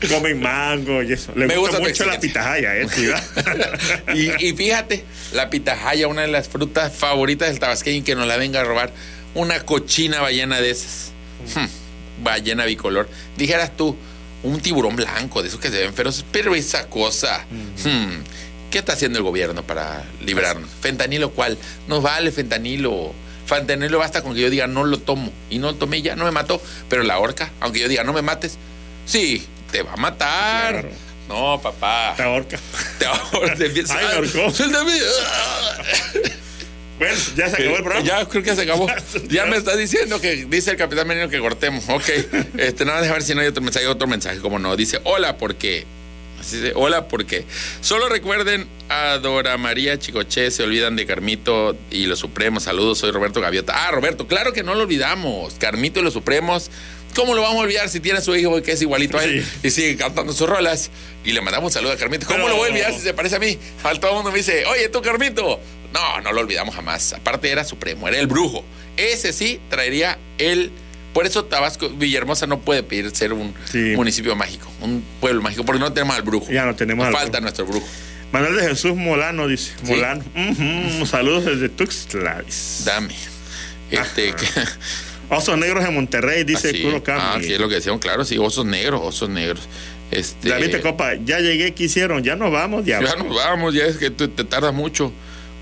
Comen mango y eso. Le
Me
gusta, mucho la pitahaya, ¿eh?
y, y fíjate, la pitahaya, una de las frutas favoritas del tabasqueño, que nos la venga a robar, una cochina ballena de esas. Hmm, ballena bicolor. Dijeras tú, un tiburón blanco, de esos que se ven feroces, pero esa cosa. hmm, ¿Qué está haciendo el gobierno para librarnos? ¿Fentanilo cuál? No vale fentanilo. Fentanilo basta con que yo diga no lo tomo. Y no lo tomé ya, no me mató. Pero la horca, aunque yo diga no me mates, sí, te va a matar.
Claro.
No, papá. Te ahora te empieza
Ay, me ahorcó.
Suéltame.
Bueno, ya se acabó el programa.
Ya creo que se acabó. Ya me está diciendo que dice el capitán Menino que cortemos. Ok. Este, nada, déjame ver si no hay otro mensaje. Otro mensaje, como no. Dice, hola, porque. Así hola, porque. Solo recuerden a Dora María Chicoche, se olvidan de Carmito y los Supremos. Saludos, soy Roberto Gaviota. Ah, Roberto, claro que no lo olvidamos. Carmito y los Supremos. ¿Cómo lo vamos a olvidar si tiene a su hijo que es igualito a él
Sí.
y sigue cantando sus rolas? Y le mandamos un saludo a Carmito. ¿Cómo
Pero-
lo voy a olvidar si se parece a mí? Al todo el mundo me dice, oye, tú, Carmito. No, no lo olvidamos jamás. Aparte era supremo, era el brujo. Ese sí traería el... Por eso Tabasco, Villahermosa no puede pedir ser un
Sí.
municipio mágico, un pueblo mágico, porque no tenemos al brujo.
Ya no tenemos
Nos
al
falta
brujo.
nuestro brujo.
Manuel de Jesús Molano dice.
Sí.
Molano. Saludos desde Tuxtla.
Dame. Este, que-
Osos Negros en Monterrey, dice
así.
Kuro
Ah,
Cami.
sí, es lo que decíamos, claro, sí, osos negros, osos negros. Este,
David Copa, ya llegué, ¿qué hicieron? Ya nos vamos, ya.
Ya nos vamos, ya es que tú te tardas mucho.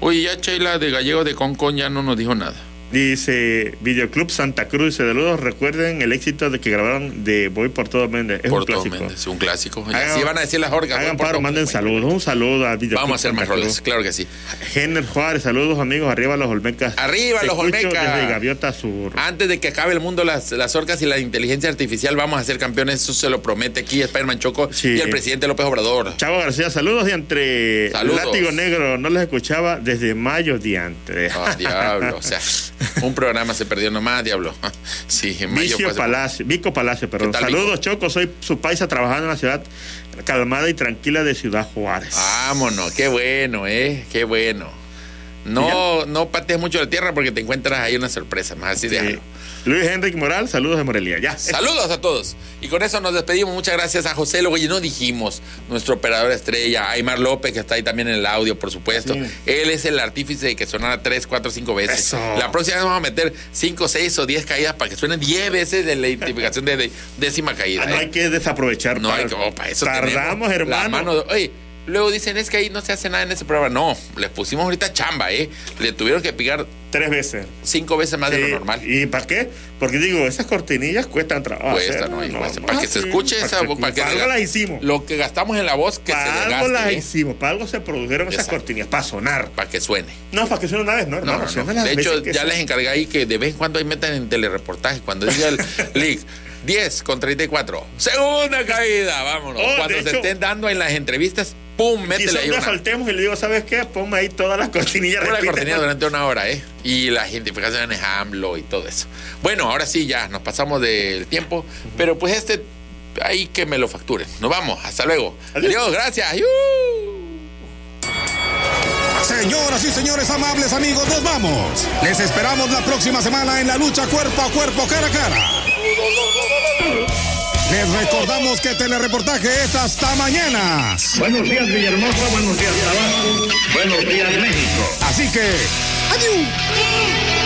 Oye, ya Sheila de Gallego de Concon ya no nos dijo nada.
Dice Videoclub Santa Cruz, dice saludos, recuerden el éxito de que grabaron de Voy por todo Méndez. Es
Por
un
todo
clásico.
Méndez, un clásico. Y
Hagan-
así van a decir las orgas.
Hagan paro, manden saludos. Un saludo a Videoclub
Vamos a hacer más
Cruz.
roles, claro que sí.
Jenner Juárez, saludos amigos, arriba los Olmecas.
Arriba
Te
los Olmecas.
Desde Gaviota Sur.
Antes de que acabe el mundo, las, las orcas y la inteligencia artificial, vamos a ser campeones. Eso se lo promete aquí Spider-Man Choco
Sí.
y el presidente López Obrador.
Chavo García, saludos de entre
Saludos.
Látigo Negro, no les escuchaba desde mayo de antes.
Ah, diablo, o sea, un programa se perdió nomás, diablo. Sí, en mayo
Vicio Palacio, Vico Palacio, perdón.
¿Qué tal,
Saludos, Choco, soy su paisa trabajando en la ciudad calmada y tranquila de Ciudad Juárez.
Vámonos, qué bueno, eh, qué bueno. No, no patees mucho la tierra porque te encuentras ahí una sorpresa, más así de
Sí. Luis Enrique Moral, saludos de Morelia. Ya.
Saludos a todos. Y con eso nos despedimos. Muchas gracias a José Luego y no dijimos, nuestro operador estrella, Aymar López, que está ahí también en el audio, por supuesto.
Sí.
Él es el artífice de que sonara 3, 4, 5 veces.
Eso.
La próxima vez vamos a meter 5, 6 o 10 caídas para que suenen 10 veces de la identificación de, décima caída.
Ah, no
¿eh?
hay que desaprovechar.
No
para-
hay que, oh, para eso
Tardamos,
la
hermano.
mano de- oye, luego dicen, es que ahí no se hace nada en ese programa. No, les pusimos ahorita chamba, ¿eh? Le tuvieron que picar
Tres veces.
cinco veces más de lo normal.
¿Y para qué? Porque digo, esas cortinillas cuestan trabajo.
Cuesta,
hacer,
¿no? Para que se escuche
para
esa
que-
para que
para algo las hicimos.
Lo que gastamos en la voz, que
para
se
algo
desgaste,
las
¿eh?
hicimos, para algo se produjeron esas cortinillas, para sonar.
para que suene.
No, para que suene una vez, no,
No,
hermano.
no, no. De hecho, ya les encargué ahí que de vez en cuando ahí metan en telereportaje. Cuando diga el league 10 con 34. Segunda caída, vámonos.
Oh,
cuando se
hecho-
estén dando en las entrevistas, ¡pum! Métele ahí una.
faltemos y le digo, ¿sabes qué? Ponme ahí todas las cortinillas.
Una
repite,
cortinilla
¿no?
durante una hora, ¿eh? Y la identificación es AMLO y todo eso. Bueno, ahora sí, ya nos pasamos del tiempo, pero pues este, ahí que me lo facturen. Nos vamos, hasta luego.
Adiós.
Adiós, gracias.
Señoras y señores amables amigos, nos vamos. Les esperamos la próxima semana en la lucha cuerpo a cuerpo, cara a cara. Les recordamos que telereportaje es hasta mañana.
Buenos días, Villahermosa. Buenos días, Tabasco. Buenos días, México.
Así que, adiós.